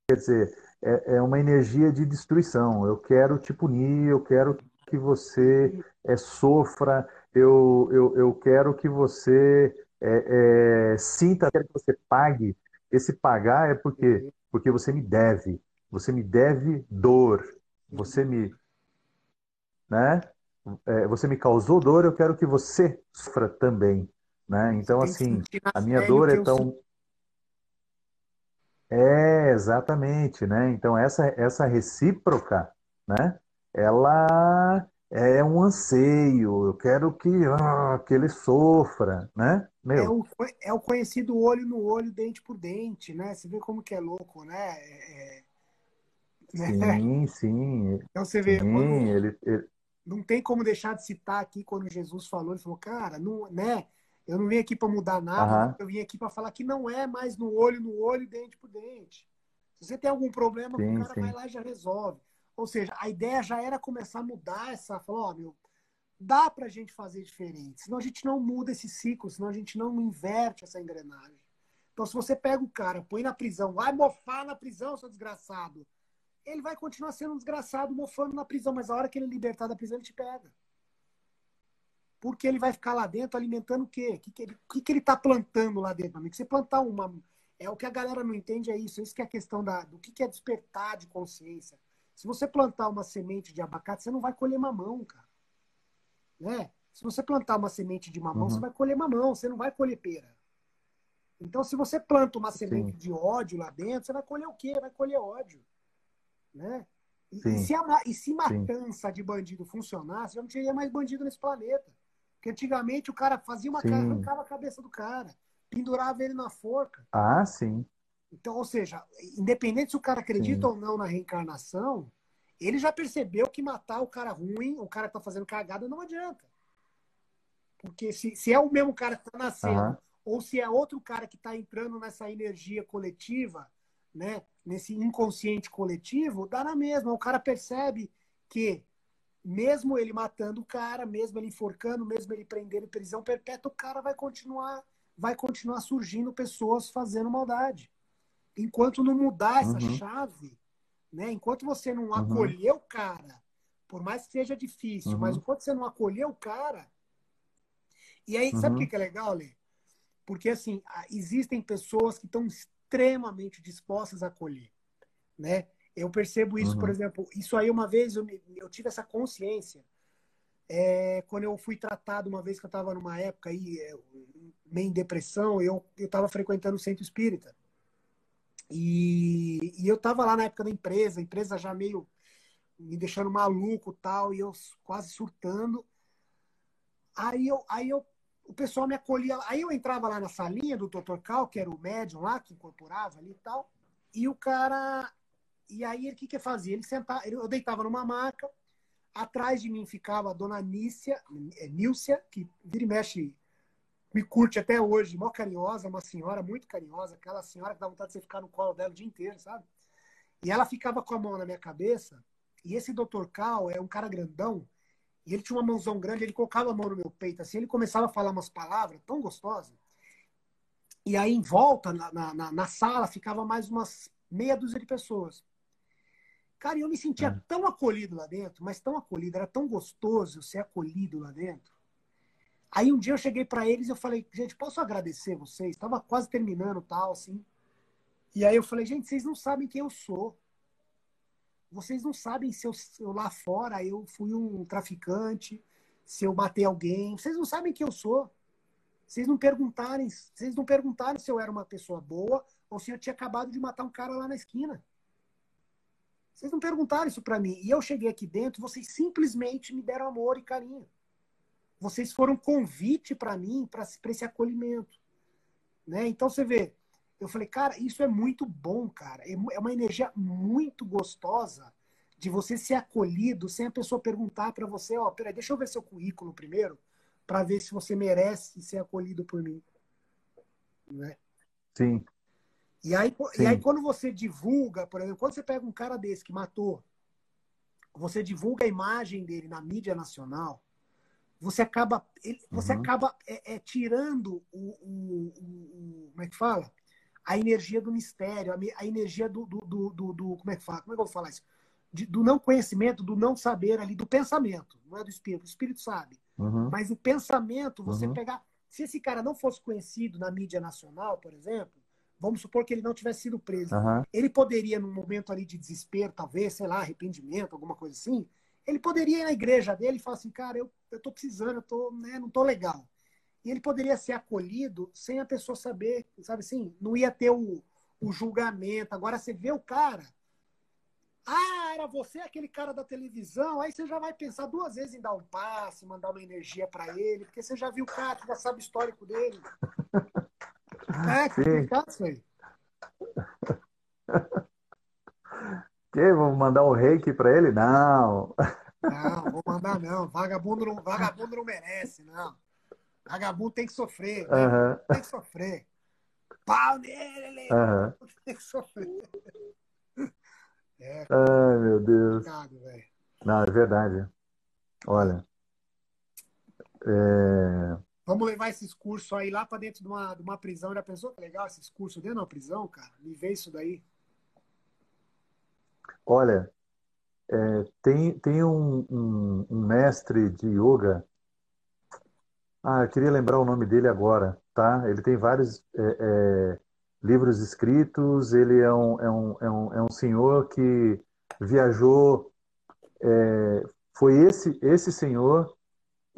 Quer dizer, é, é uma energia de destruição. Eu quero te punir, eu quero que você é, sofra, eu, eu, eu quero que você é, é, sinta, quero que você pague. Esse pagar é porque, porque você me deve. Você me deve dor. Você me. Né? É, você me causou dor, eu quero que você sofra também. Né? Então, assim, a minha dor é tão. É, exatamente, né? Então essa essa recíproca, né? Ela é um anseio. Eu quero que, ah, que ele sofra, né? Meu. É, o, é o conhecido olho no olho, dente por dente, né? Você vê como que é louco, né? É, é... Sim, sim. Então você vê, sim, quando... ele, ele, não tem como deixar de citar aqui quando Jesus falou, ele falou, cara, não, né? Eu não vim aqui para mudar nada, uhum. eu vim aqui para falar que não é mais no olho no olho, dente por dente. Se você tem algum problema, sim, o cara sim. vai lá e já resolve. Ou seja, a ideia já era começar a mudar essa. Falar, ó, oh, meu, dá para a gente fazer diferente. Senão a gente não muda esse ciclo, senão a gente não inverte essa engrenagem. Então, se você pega o cara, põe na prisão, vai mofar na prisão, seu desgraçado. Ele vai continuar sendo um desgraçado, mofando na prisão, mas a hora que ele libertar da prisão, ele te pega. Porque ele vai ficar lá dentro alimentando o quê? O que, que, ele, o que, que ele está plantando lá dentro, amigo? Você plantar uma. É o que a galera não entende, é isso. Isso que é a questão da, do que, que é despertar de consciência. Se você plantar uma semente de abacate, você não vai colher mamão, cara. Né? Se você plantar uma semente de mamão, uhum. você vai colher mamão, você não vai colher pera. Então, se você planta uma semente Sim. de ódio lá dentro, você vai colher o quê? Vai colher ódio. Né? E, e se, a, e se matança Sim. de bandido funcionasse, já não teria mais bandido nesse planeta. Porque antigamente o cara fazia uma cara, arrancava a cabeça do cara, pendurava ele na forca. Ah, sim. Então, ou seja, independente se o cara acredita sim. ou não na reencarnação, ele já percebeu que matar o cara ruim, o cara que tá fazendo cagada, não adianta. Porque se, se é o mesmo cara que tá nascendo, ou se é outro cara que está entrando nessa energia coletiva, né? Nesse inconsciente coletivo, dá na mesma. O cara percebe que mesmo ele matando o cara, mesmo ele enforcando, mesmo ele prendendo em prisão perpétua, o cara vai continuar, vai continuar surgindo pessoas fazendo maldade. Enquanto não mudar essa uhum. chave, né? Enquanto você não uhum. acolher o cara, por mais que seja difícil, uhum. mas enquanto você não acolher o cara, e aí sabe o uhum. que é legal, Lê? Porque assim existem pessoas que estão extremamente dispostas a acolher, né? Eu percebo isso, uhum. por exemplo, isso aí uma vez eu, eu tive essa consciência é, quando eu fui tratado uma vez que eu estava numa época aí é, meio em depressão, eu eu estava frequentando o centro espírita e, e eu estava lá na época da empresa, a empresa já meio me deixando maluco tal e eu quase surtando. Aí eu, aí eu o pessoal me acolhia. Aí eu entrava lá na salinha do Dr. Cal, que era o médium lá, que incorporava ali e tal, e o cara e aí, o que que fazia? Ele sentava, eu deitava numa maca, atrás de mim ficava a dona Nícia, é, Nícia, que vira e mexe, me curte até hoje, mó carinhosa, uma senhora muito carinhosa, aquela senhora que dá vontade de você ficar no colo dela o dia inteiro, sabe? E ela ficava com a mão na minha cabeça, e esse doutor Cal é um cara grandão, e ele tinha uma mãozão grande, ele colocava a mão no meu peito, assim, ele começava a falar umas palavras tão gostosas, e aí em volta, na, na, na sala, ficava mais umas meia dúzia de pessoas. Cara, eu me sentia é. tão acolhido lá dentro, mas tão acolhido, era tão gostoso ser acolhido lá dentro. Aí um dia eu cheguei para eles e eu falei, gente, posso agradecer vocês? Estava quase terminando tal, assim. E aí eu falei, gente, vocês não sabem quem eu sou. Vocês não sabem se eu, se eu lá fora eu fui um traficante, se eu matei alguém. Vocês não sabem quem eu sou. Vocês não perguntarem, vocês não perguntaram se eu era uma pessoa boa ou se eu tinha acabado de matar um cara lá na esquina. Vocês não perguntaram isso para mim. E eu cheguei aqui dentro, vocês simplesmente me deram amor e carinho. Vocês foram convite para mim, para esse acolhimento. Né? Então você vê, eu falei, cara, isso é muito bom, cara. É, é uma energia muito gostosa de você ser acolhido sem a pessoa perguntar para você, ó, oh, peraí, deixa eu ver seu currículo primeiro, para ver se você merece ser acolhido por mim. Né? Sim. E aí, e aí, quando você divulga, por exemplo, quando você pega um cara desse que matou, você divulga a imagem dele na mídia nacional, você acaba, ele, você uhum. acaba é, é, tirando o, o, o, Como é que fala? A energia do mistério, a, energia do, do, do, do, Como é que fala? Como é que eu vou falar isso? De, do não conhecimento, do não saber ali, do pensamento, não é do espírito. O espírito sabe. Uhum. Mas o pensamento, você uhum. pegar. Se esse cara não fosse conhecido na mídia nacional, por exemplo, Vamos supor que ele não tivesse sido preso. Uhum. Ele poderia, num momento ali de desespero, talvez, sei lá, arrependimento, alguma coisa assim, ele poderia ir na igreja dele e falar assim, cara, eu, eu tô precisando, eu tô, né, não tô legal. E ele poderia ser acolhido sem a pessoa saber, sabe assim? Não ia ter o, o julgamento. Agora você vê o cara. Ah, era você aquele cara da televisão. Aí você já vai pensar duas vezes em dar um passe, mandar uma energia para ele, porque você já viu o cara, já sabe o histórico dele. É, complicado isso aí. Que? Vamos mandar um reiki para ele? Não. Não, vou mandar não. Vagabundo não, vagabundo não merece, não. Vagabundo tem que sofrer. Né? Tem que sofrer. Pau nele! Tem que sofrer. É, Ai, meu Deus. Não, é verdade. Olha. É... Vamos levar esses cursos aí lá para dentro de uma, de uma prisão. Já pensou que legal esses cursos dentro de uma prisão, cara? Me vê isso daí. Olha, é, tem, tem um, um, um, mestre de yoga. Ah, eu queria lembrar o nome dele agora, tá? Ele tem vários é, é, livros escritos. Ele é um, é, um, é, um, é um senhor que viajou. É, foi esse, esse senhor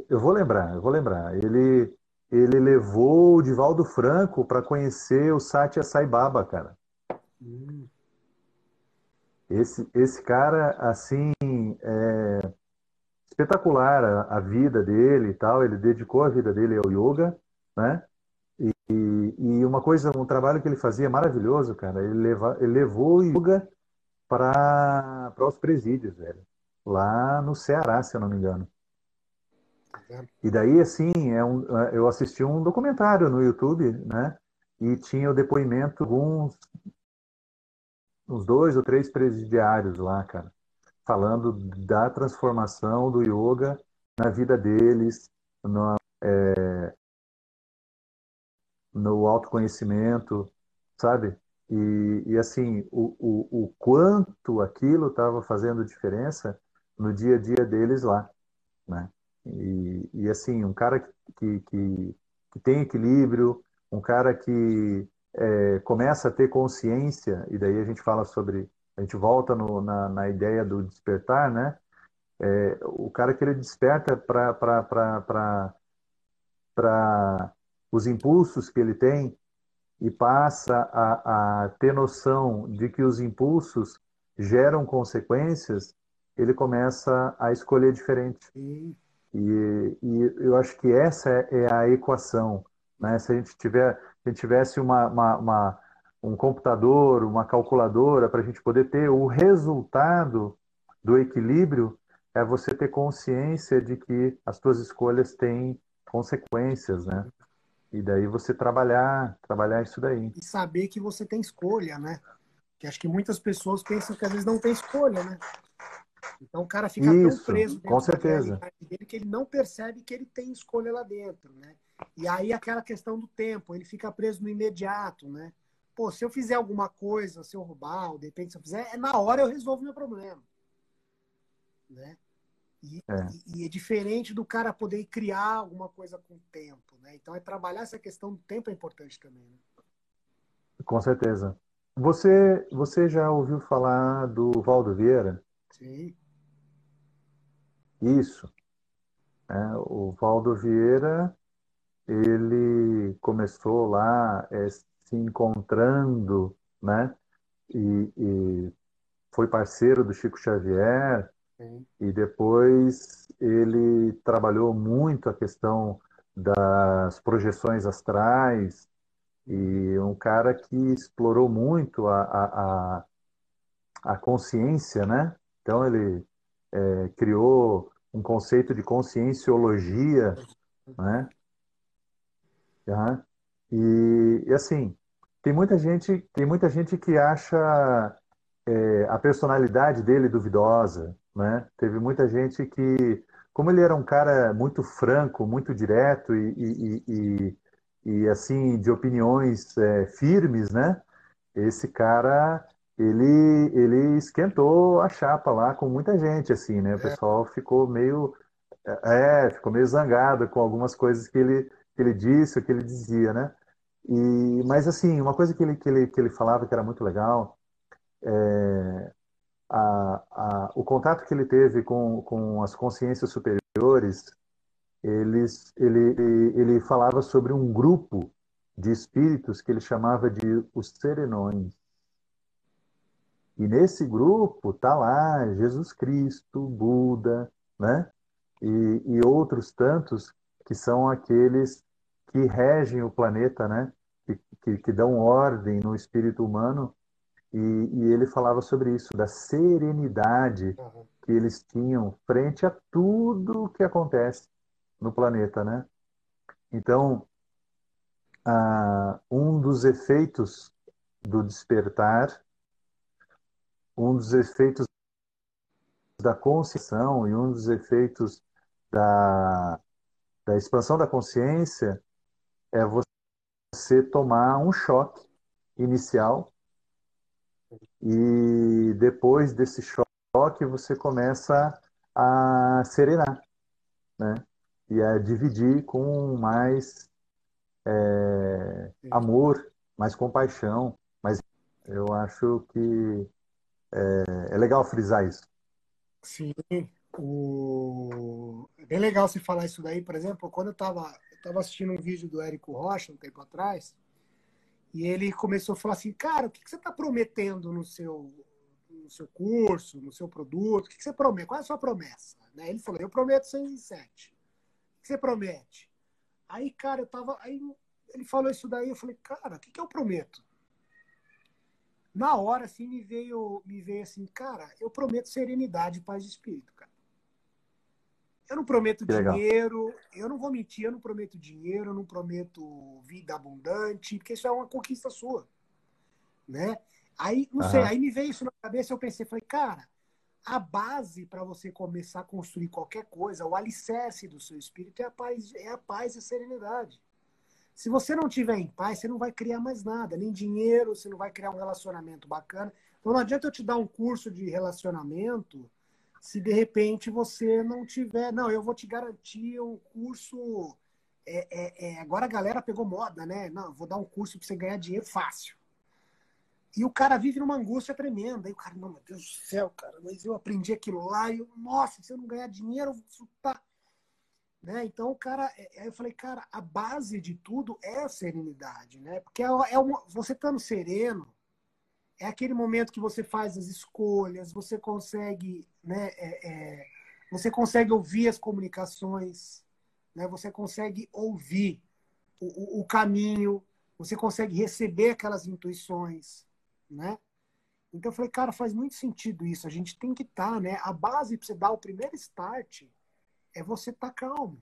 eu vou lembrar, eu vou lembrar. Ele, ele levou o Divaldo Franco para conhecer o Satya Sai Baba, cara. Hum. Esse, esse cara, assim, é espetacular a, a, vida dele e tal. Ele dedicou a vida dele ao yoga, né? E, e uma coisa, um trabalho que ele fazia maravilhoso, cara. Ele, leva, ele levou o yoga para os presídios, velho. Lá no Ceará, se eu não me engano. E daí, assim, é um, eu assisti um documentário no YouTube, né? E tinha o depoimento de alguns uns dois ou três presidiários lá, cara, falando da transformação do yoga na vida deles, no, é, no autoconhecimento, sabe? E, e assim, o, o, o quanto aquilo estava fazendo diferença no dia a dia deles lá, né? E, e assim, um cara que, que, que tem equilíbrio, um cara que é, começa a ter consciência, e daí a gente fala sobre, a gente volta no, na, na ideia do despertar, né? É, o cara que ele desperta para os impulsos que ele tem e passa a, a ter noção de que os impulsos geram consequências, ele começa a escolher diferente. E, e eu acho que essa é, é a equação. Né? Se a gente tiver a gente tivesse uma, uma, uma um computador, uma calculadora, para a gente poder ter o resultado do equilíbrio, é você ter consciência de que as suas escolhas têm consequências, né? E daí você trabalhar, trabalhar isso daí. E saber que você tem escolha, né? Que acho que muitas pessoas pensam que às vezes não tem escolha, né? Então o cara fica isso, tão preso com certeza. dele que ele não percebe que ele tem escolha lá dentro, né? E aí aquela questão do tempo, ele fica preso no imediato, né? Pô, se eu fizer alguma coisa, se eu roubar, ou de repente se eu fizer, é na hora eu resolvo meu problema. Né? E é. e é. diferente do cara poder criar alguma coisa com o tempo, né? Então é trabalhar essa questão do tempo é importante também. Né? Com certeza. Você, você já ouviu falar do Valdo Vieira? Sim. Isso. É, o Valdo Vieira ele começou lá é, se encontrando, né? E, e, foi parceiro do Chico Xavier Sim. e depois ele trabalhou muito a questão das projeções astrais e um cara que explorou muito a, a, a, a consciência, né? Então ele é, criou um conceito de conscienciologia, né? Uhum. E, e, assim, tem muita gente, tem muita gente que acha é, a personalidade dele duvidosa, né? Teve muita gente que, como ele era um cara muito franco, muito direto e, e, e, e assim de opiniões é, firmes, né? Esse cara ele ele esquentou a chapa lá com muita gente, assim, né? O é. pessoal ficou meio é, ficou meio zangado com algumas coisas que ele que ele disse, o que ele dizia, né? E, mas assim, uma coisa que ele, que ele, que ele falava que era muito legal, é, a, a, o contato que ele teve com, com as consciências superiores, eles, ele, ele falava sobre um grupo de espíritos que ele chamava de os serenões. E nesse grupo tá lá Jesus Cristo, Buda, né? E, e outros tantos que são aqueles que regem o planeta, né? Que, que, que dão ordem no espírito humano. E, e, ele falava sobre isso, da serenidade uhum. que eles tinham frente a tudo que acontece no planeta, né? Então, ah, um dos efeitos do despertar, um dos efeitos da consciência e um dos efeitos da, da expansão da consciência é você tomar um choque inicial e depois desse choque você começa a serenar, né? E a dividir com mais é, amor, mais compaixão. Mas eu acho que é, é legal frisar isso. Sim, o... é bem legal você falar isso daí. Por exemplo, quando eu estava Estava assistindo um vídeo do Érico Rocha um tempo atrás, e ele começou a falar assim, cara, o que, você está prometendo no seu, no seu curso, no seu produto? O que, você promete? Qual é a sua promessa? Né? Ele falou, eu prometo 6 em 7. O que você promete? Aí, cara, eu tava. Aí ele falou isso daí, eu falei, cara, o que, que eu prometo? Na hora, assim, me veio, me veio assim, cara, eu prometo serenidade e paz de espírito. Eu não prometo dinheiro, eu não vou mentir, eu não prometo dinheiro, eu não prometo vida abundante, porque isso é uma conquista sua, né? Aí, não uhum. sei, aí me veio isso na cabeça, eu pensei, falei, cara, a base para você começar a construir qualquer coisa, o alicerce do seu espírito é a paz, é a paz e a serenidade. Se você não tiver em paz, você não vai criar mais nada, nem dinheiro, você não vai criar um relacionamento bacana. Então não adianta eu te dar um curso de relacionamento se de repente você não tiver. Não, eu vou te garantir um curso. É, é, é, agora a galera pegou moda, né? Não, vou dar um curso para você ganhar dinheiro fácil. E o cara vive numa angústia tremenda. Aí o cara, não, meu Deus do céu, cara, mas eu aprendi aquilo lá e eu, nossa, se eu não ganhar dinheiro, eu vou tá né? Então, o cara, é, aí eu falei, cara, a base de tudo é a serenidade, né? Porque é, é uma, você estando sereno, é aquele momento que você faz as escolhas, você consegue, né? É, é, você consegue ouvir as comunicações, né? Você consegue ouvir o, o, caminho, você consegue receber aquelas intuições, né? Então eu falei, cara, faz muito sentido isso. A gente tem que estar, tá, né? A base para você dar o primeiro start é você estar tá calmo.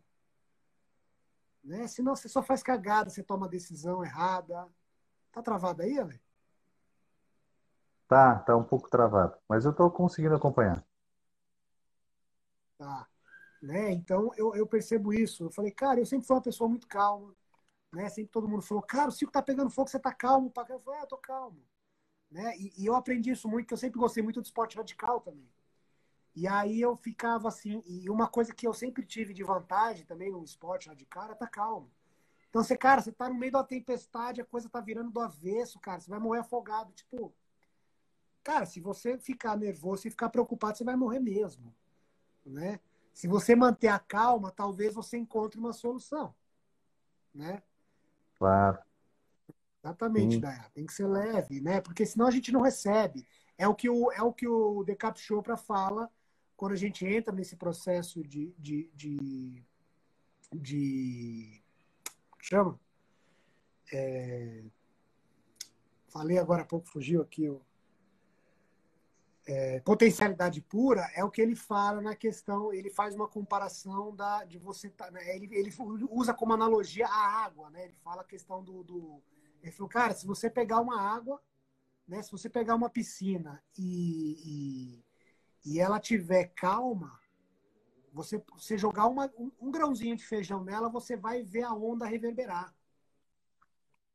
Né? Senão você só faz cagada, você toma decisão errada. Tá travado aí, Ale? Tá, tá um pouco travado. Mas eu tô conseguindo acompanhar. Tá. Né? Então eu, eu percebo isso. Eu falei, cara, eu sempre fui uma pessoa muito calma. Né? Sempre todo mundo falou, cara, o circo tá pegando fogo, você tá calmo. Eu falei, ah, eu tô calmo. Né? E, e eu aprendi isso muito, que eu sempre gostei muito do esporte radical também. E aí eu ficava assim, e uma coisa que eu sempre tive de vantagem também no esporte de cara, tá calmo. Então você, cara, você tá no meio da tempestade, a coisa tá virando do avesso, cara, você vai morrer afogado, tipo, cara, se você ficar nervoso, se ficar preocupado, você vai morrer mesmo, né? Se você manter a calma, talvez você encontre uma solução, né? Claro. Exatamente, Daya. Tem que ser leve, né? Porque senão a gente não recebe. É o que o, é o, que o Decap Chopra fala quando a gente entra nesse processo de. de, de, de chama? É, falei agora há pouco, fugiu aqui o. É, potencialidade pura é o que ele fala na questão, ele faz uma comparação da, de você tá, né, ele, ele usa como analogia a água, né? Ele fala a questão do, do ele falou, cara, se você pegar uma água, né, se você pegar uma piscina e, e e ela tiver calma, você, você jogar uma, um, um, grãozinho de feijão nela, você vai ver a onda reverberar.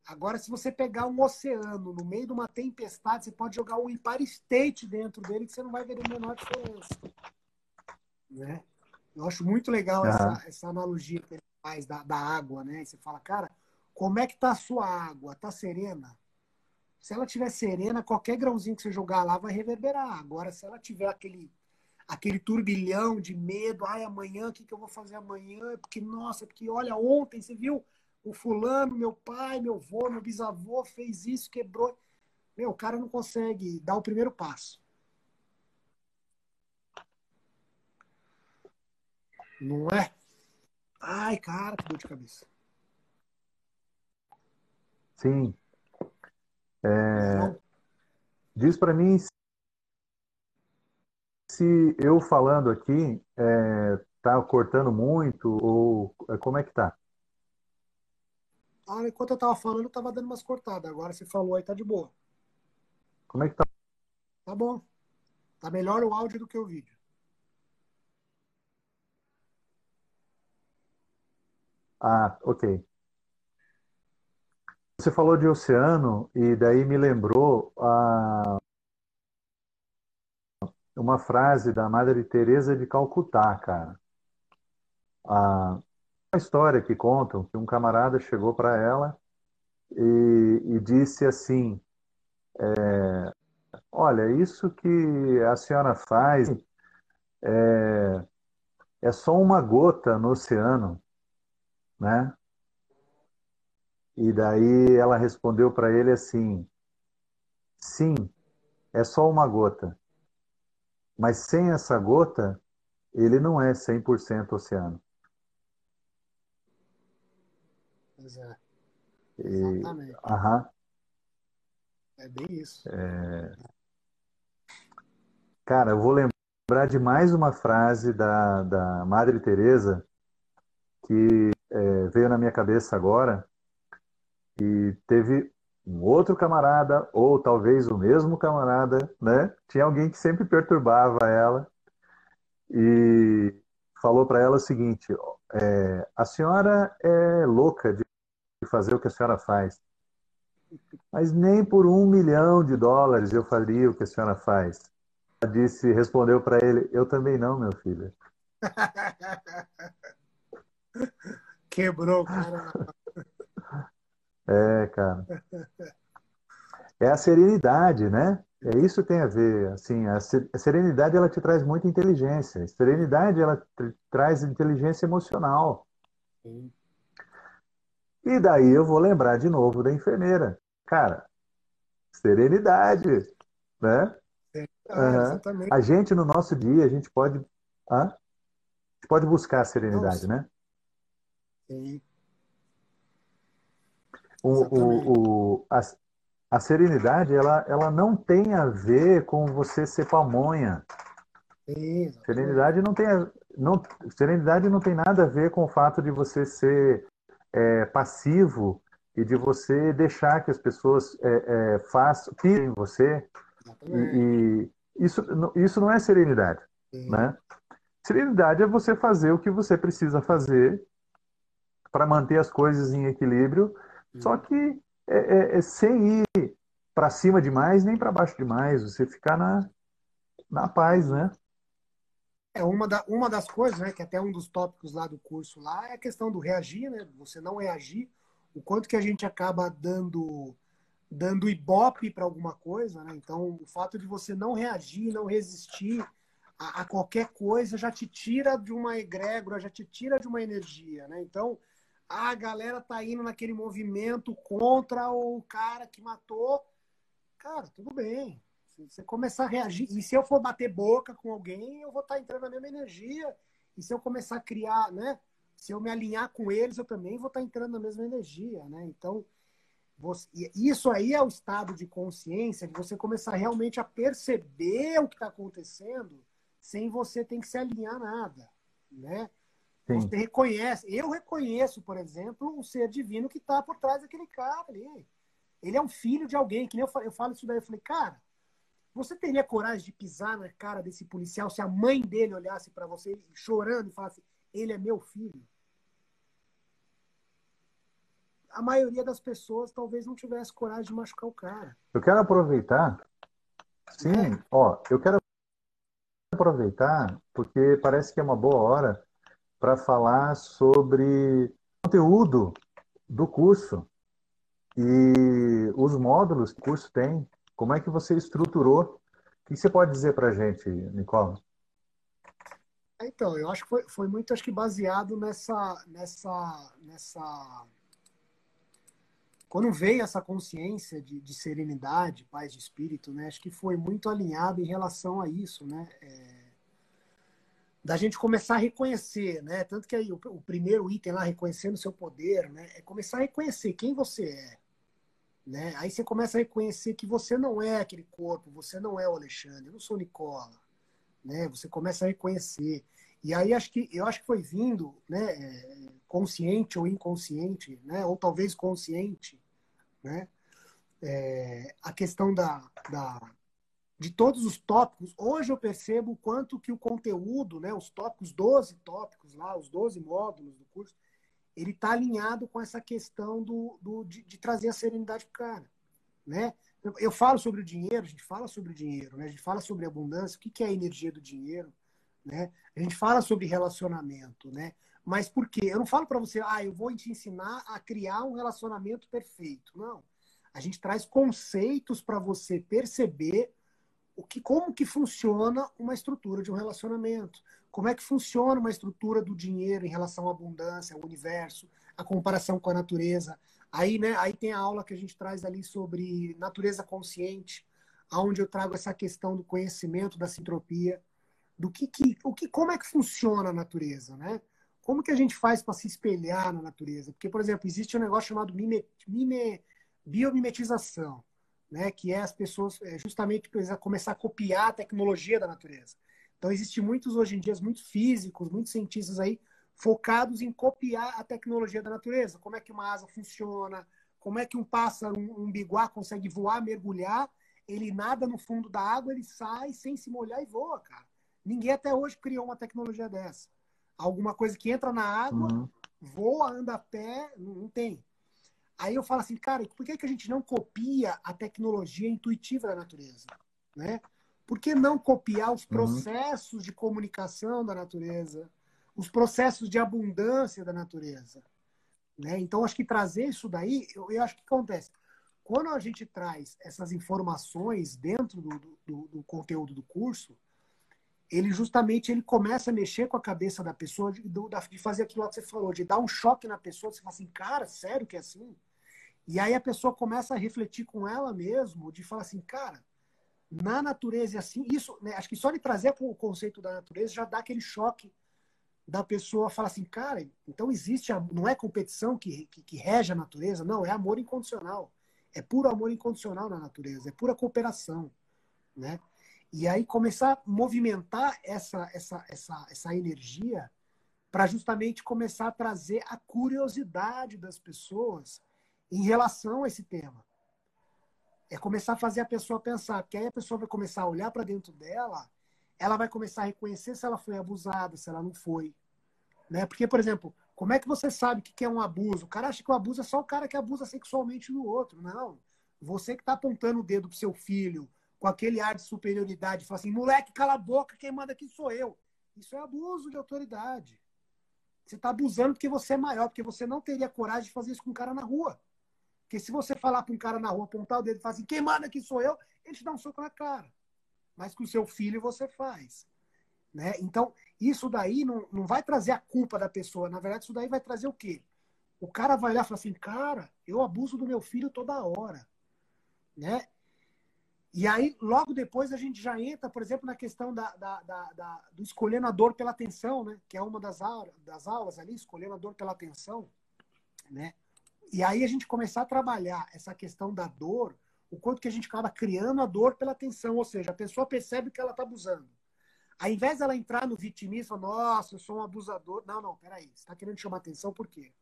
Agora, se você pegar um oceano no meio de uma tempestade, você pode jogar um Empire State dentro dele que você não vai ver a menor diferença. Né? Eu acho muito legal uhum. essa, essa analogia que ele faz da, da água, né? Você fala, cara, como é que tá a sua água? Tá serena? Se ela tiver serena, qualquer grãozinho que você jogar lá vai reverberar. Agora, se ela tiver aquele aquele turbilhão de medo, ai, amanhã, o que, que eu vou fazer amanhã? Porque, nossa, porque olha, ontem você viu o fulano, meu pai, meu avô, meu bisavô fez isso, quebrou. Meu, o cara não consegue dar o primeiro passo. Não é? Ai, cara, que dor de cabeça. Sim, é, diz para mim se eu falando aqui é, tá cortando muito ou é, como é que tá? Ah, enquanto eu tava falando, eu tava dando umas cortadas. Agora você falou aí, tá de boa. Como é que tá? Tá bom. Tá melhor o áudio do que o vídeo. Ah, ok. Você falou de oceano e daí me lembrou a... uma frase da Madre Teresa de Calcutá, cara. A... Uma história que contam que um camarada chegou para ela e, e, disse assim: é, Olha, isso que a senhora faz é, é só uma gota no oceano, né? E daí ela respondeu para ele assim: Sim, é só uma gota. Mas sem essa gota, ele não é 100% oceano. Pois é. Exatamente. Aham. É bem isso. É... Cara, eu vou lembrar lembrar de mais uma frase da, da Madre Teresa que é, veio na minha cabeça agora e teve um outro camarada ou talvez o mesmo camarada, né? Tinha alguém que sempre perturbava ela e falou para ela o seguinte: é, a senhora é louca de fazer o que a senhora faz, mas nem por um milhão de dólares eu faria o que a senhora faz disse, respondeu para ele: Eu também não, meu filho. Quebrou, cara. É, cara. É a serenidade, né? É isso que tem a ver. Assim, a serenidade ela te traz muita inteligência. A serenidade ela traz inteligência emocional. Sim. E daí eu vou lembrar de novo da enfermeira. Cara, serenidade, né? uhum. A gente, no nosso dia, a gente pode, a gente pode buscar a serenidade, Nossa. né? Sim. O, o, o, a, a serenidade, ela, ela não tem a ver com você ser pamonha. Sim, serenidade não tem, não, serenidade não tem nada a ver com o fato de você ser é, passivo e de você deixar que as pessoas é, é, façam, pirem você e, isso, isso não é serenidade, Sim. né? Serenidade é você fazer o que você precisa fazer para manter as coisas em equilíbrio, Sim. só que é, é, é sem ir para cima demais nem para baixo demais, você ficar na, na paz, né? É uma, da, uma das coisas, né, que até um dos tópicos lá do curso lá é a questão do reagir, né? Você não reagir, o quanto que a gente acaba dando dando ibope para alguma coisa, né? Então, o fato de você não reagir, não resistir a, a, qualquer coisa já te tira de uma egrégora, já te tira de uma energia, né? Então, a galera tá indo naquele movimento contra o cara que matou. Cara, tudo bem. Se você começar a reagir, e se eu for bater boca com alguém, eu vou estar tá entrando na mesma energia. E se eu começar a criar, né? Se eu me alinhar com eles, eu também vou estar tá entrando na mesma energia, né? Então, você, isso aí é o estado de consciência de você começar realmente a perceber o que está acontecendo sem você ter que se alinhar nada, né? Sim. Você reconhece. Eu reconheço, por exemplo, o ser divino que está por trás daquele cara ali. Ele é um filho de alguém. Que nem eu falo, eu falo isso daí. Eu falei, cara, você teria coragem de pisar na cara desse policial se a mãe dele olhasse para você chorando e falasse, ele é meu filho? a maioria das pessoas talvez não tivesse coragem de machucar o cara. Eu quero aproveitar. Sim, é. ó, eu quero aproveitar porque parece que é uma boa hora para falar sobre conteúdo do curso e os módulos que o curso tem. Como é que você estruturou? O que você pode dizer para a gente, Nicola? Então, eu acho que foi, foi muito acho que baseado nessa, nessa, nessa quando veio essa consciência de, de, serenidade, paz de espírito, né, acho que foi muito alinhado em relação a isso, né, é, da gente começar a reconhecer, né, tanto que aí o, o, primeiro item lá, reconhecendo o seu poder, né, é começar a reconhecer quem você é, né, aí você começa a reconhecer que você não é aquele corpo, você não é o Alexandre, eu não sou o Nicola, né, você começa a reconhecer, e aí acho que eu acho que foi vindo, né, é, consciente ou inconsciente, né, ou talvez consciente, né, é, a questão da, da, de todos os tópicos. Hoje eu percebo o quanto que o conteúdo, né, os tópicos, 12 tópicos lá, os 12 módulos do curso, ele está alinhado com essa questão do, do de, de, trazer a serenidade para o cara, né? Eu falo sobre o dinheiro, a gente fala sobre o dinheiro, né? A gente fala sobre abundância, o que, que é a energia do dinheiro, né? A gente fala sobre relacionamento, né? Mas por quê? Eu não falo para você, ah, eu vou te ensinar a criar um relacionamento perfeito. Não. A gente traz conceitos para você perceber o que, como que funciona uma estrutura de um relacionamento. Como é que funciona uma estrutura do dinheiro em relação à abundância, ao universo, a comparação com a natureza. Aí, né, aí tem a aula que a gente traz ali sobre natureza consciente, aonde eu trago essa questão do conhecimento da sintropia do que, que, o que como é que funciona a natureza, né? Como que a gente faz para se espelhar na natureza? Porque, por exemplo, existe um negócio chamado mime, mime, biomimetização, né? Que é as pessoas é, justamente começar a copiar a tecnologia da natureza. Então, existem muitos, hoje em dia, muitos físicos, muitos cientistas aí, focados em copiar a tecnologia da natureza. Como é que uma asa funciona, como é que um pássaro, um, um biguá consegue voar, mergulhar, ele nada no fundo da água, ele sai sem se molhar e voa, cara. Ninguém até hoje criou uma tecnologia dessa. Alguma coisa que entra na água, uhum. voa, anda a pé, não tem. Aí eu falo assim, cara, por que, que a gente não copia a tecnologia intuitiva da natureza? Né? Por que não copiar os uhum. processos uhum. de comunicação da natureza, os processos de abundância da natureza? Né? Então, acho que trazer isso daí, eu, eu acho que acontece. Quando a gente traz essas informações dentro do, do, do conteúdo do curso, ele justamente ele começa a mexer com a cabeça da pessoa, de, de fazer aquilo que você falou, de dar um choque na pessoa, você fala assim, cara, sério que é assim? E aí a pessoa começa a refletir com ela mesmo, de falar assim, cara, na natureza assim, isso, né, acho que só de trazer o conceito da natureza já dá aquele choque da pessoa falar assim, cara, então existe, não é competição que, que, que, rege a natureza, não, é amor incondicional. É puro amor incondicional na natureza, é pura cooperação, né? E aí começar a movimentar essa, essa, essa, essa energia para justamente começar a trazer a curiosidade das pessoas em relação a esse tema. É começar a fazer a pessoa pensar, porque aí a pessoa vai começar a olhar para dentro dela, ela vai começar a reconhecer se ela foi abusada, se ela não foi. Né? Porque, por exemplo, como é que você sabe o que é um abuso? O cara acha que o abuso é só o cara que abusa sexualmente do outro. Não. Você que está apontando o dedo pro seu filho com aquele ar de superioridade, fala assim, moleque, cala a boca, quem manda aqui sou eu. Isso é abuso de autoridade. Você está abusando porque você é maior, porque você não teria coragem de fazer isso com um cara na rua. Porque se você falar para um cara na rua, apontar o dedo e falar assim, quem manda aqui sou eu, ele te dá um soco na cara. Mas com o seu filho você faz. Né? Então, isso daí não, não vai trazer a culpa da pessoa. Na verdade, isso daí vai trazer o quê? O cara vai olhar e falar assim, cara, eu abuso do meu filho toda hora. Né? E aí, logo depois, a gente já entra, por exemplo, na questão da, da, da, da do escolhendo a dor pela atenção, né? que é uma das, aulas, das aulas ali, escolhendo a dor pela atenção. Né? E aí a gente começar a trabalhar essa questão da dor, o quanto que a gente acaba criando a dor pela atenção, ou seja, a pessoa percebe que ela está abusando. Ao invés dela entrar no vitimismo, nossa, eu sou um abusador. Não, não, peraí, você está querendo chamar atenção por quê?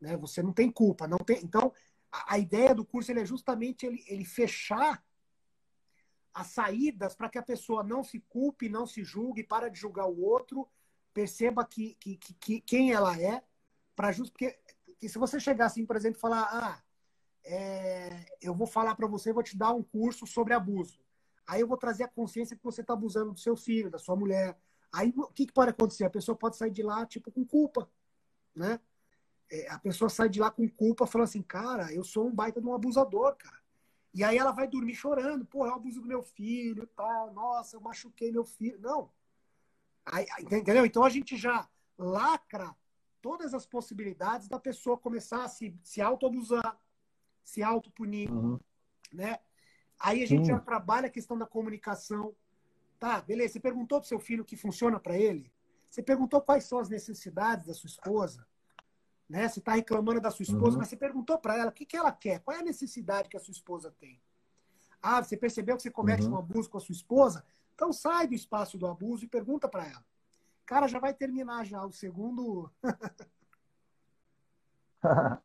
Né? Você não tem culpa, não tem. Então, a, a ideia do curso é justamente ele, ele fechar as saídas para que a pessoa não se culpe, não se julgue, para de julgar o outro, perceba que, que, que, que quem ela é, para justo porque que se você chegar assim, por exemplo, e falar, ah, é, eu vou falar para você, vou te dar um curso sobre abuso. Aí eu vou trazer a consciência que você está abusando do seu filho, da sua mulher. Aí o que, que, pode acontecer? A pessoa pode sair de lá, tipo, com culpa, né? É, a pessoa sai de lá com culpa, falando assim, cara, eu sou um baita de um abusador, cara. E aí ela vai dormir chorando, porra, eu abuso do meu filho, tal, nossa, eu machuquei meu filho. Não. Aí, entendeu? Então a gente já lacra todas as possibilidades da pessoa começar a se, se auto-abusar, se auto-punir, uhum. né? Aí a gente Sim. já trabalha a questão da comunicação. Tá, beleza. Você perguntou pro seu filho o que funciona para ele? Você perguntou quais são as necessidades da sua esposa? Né? Você está reclamando da sua esposa, uhum. mas você perguntou para ela o que, que ela quer, qual é a necessidade que a sua esposa tem. Ah, você percebeu que você comete uhum. um abuso com a sua esposa? Então sai do espaço do abuso e pergunta para ela. Cara, já vai terminar já o segundo.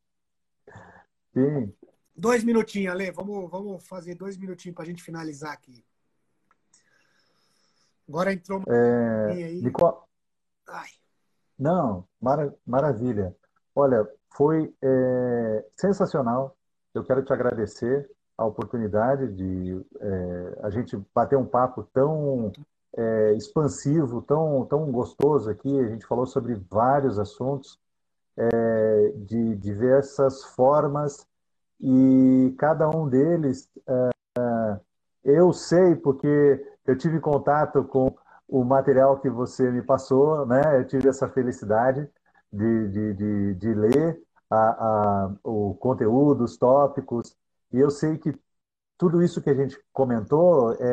Sim. Dois minutinhos, Ale. Vamos, vamos fazer dois minutinhos para a gente finalizar aqui. Agora entrou uma é... aí. Qual... Não, mara... maravilha. Olha, foi é... sensacional. Eu quero te agradecer a oportunidade de é... a gente bater um papo tão é, expansivo, tão, tão gostoso aqui. A gente falou sobre vários assuntos é, de diversas formas e cada um deles é, eu sei porque eu tive contato com o material que você me passou, né? Eu tive essa felicidade de, de, de, de ler a, a, o conteúdo, os tópicos, e eu sei que tudo isso que a gente comentou é,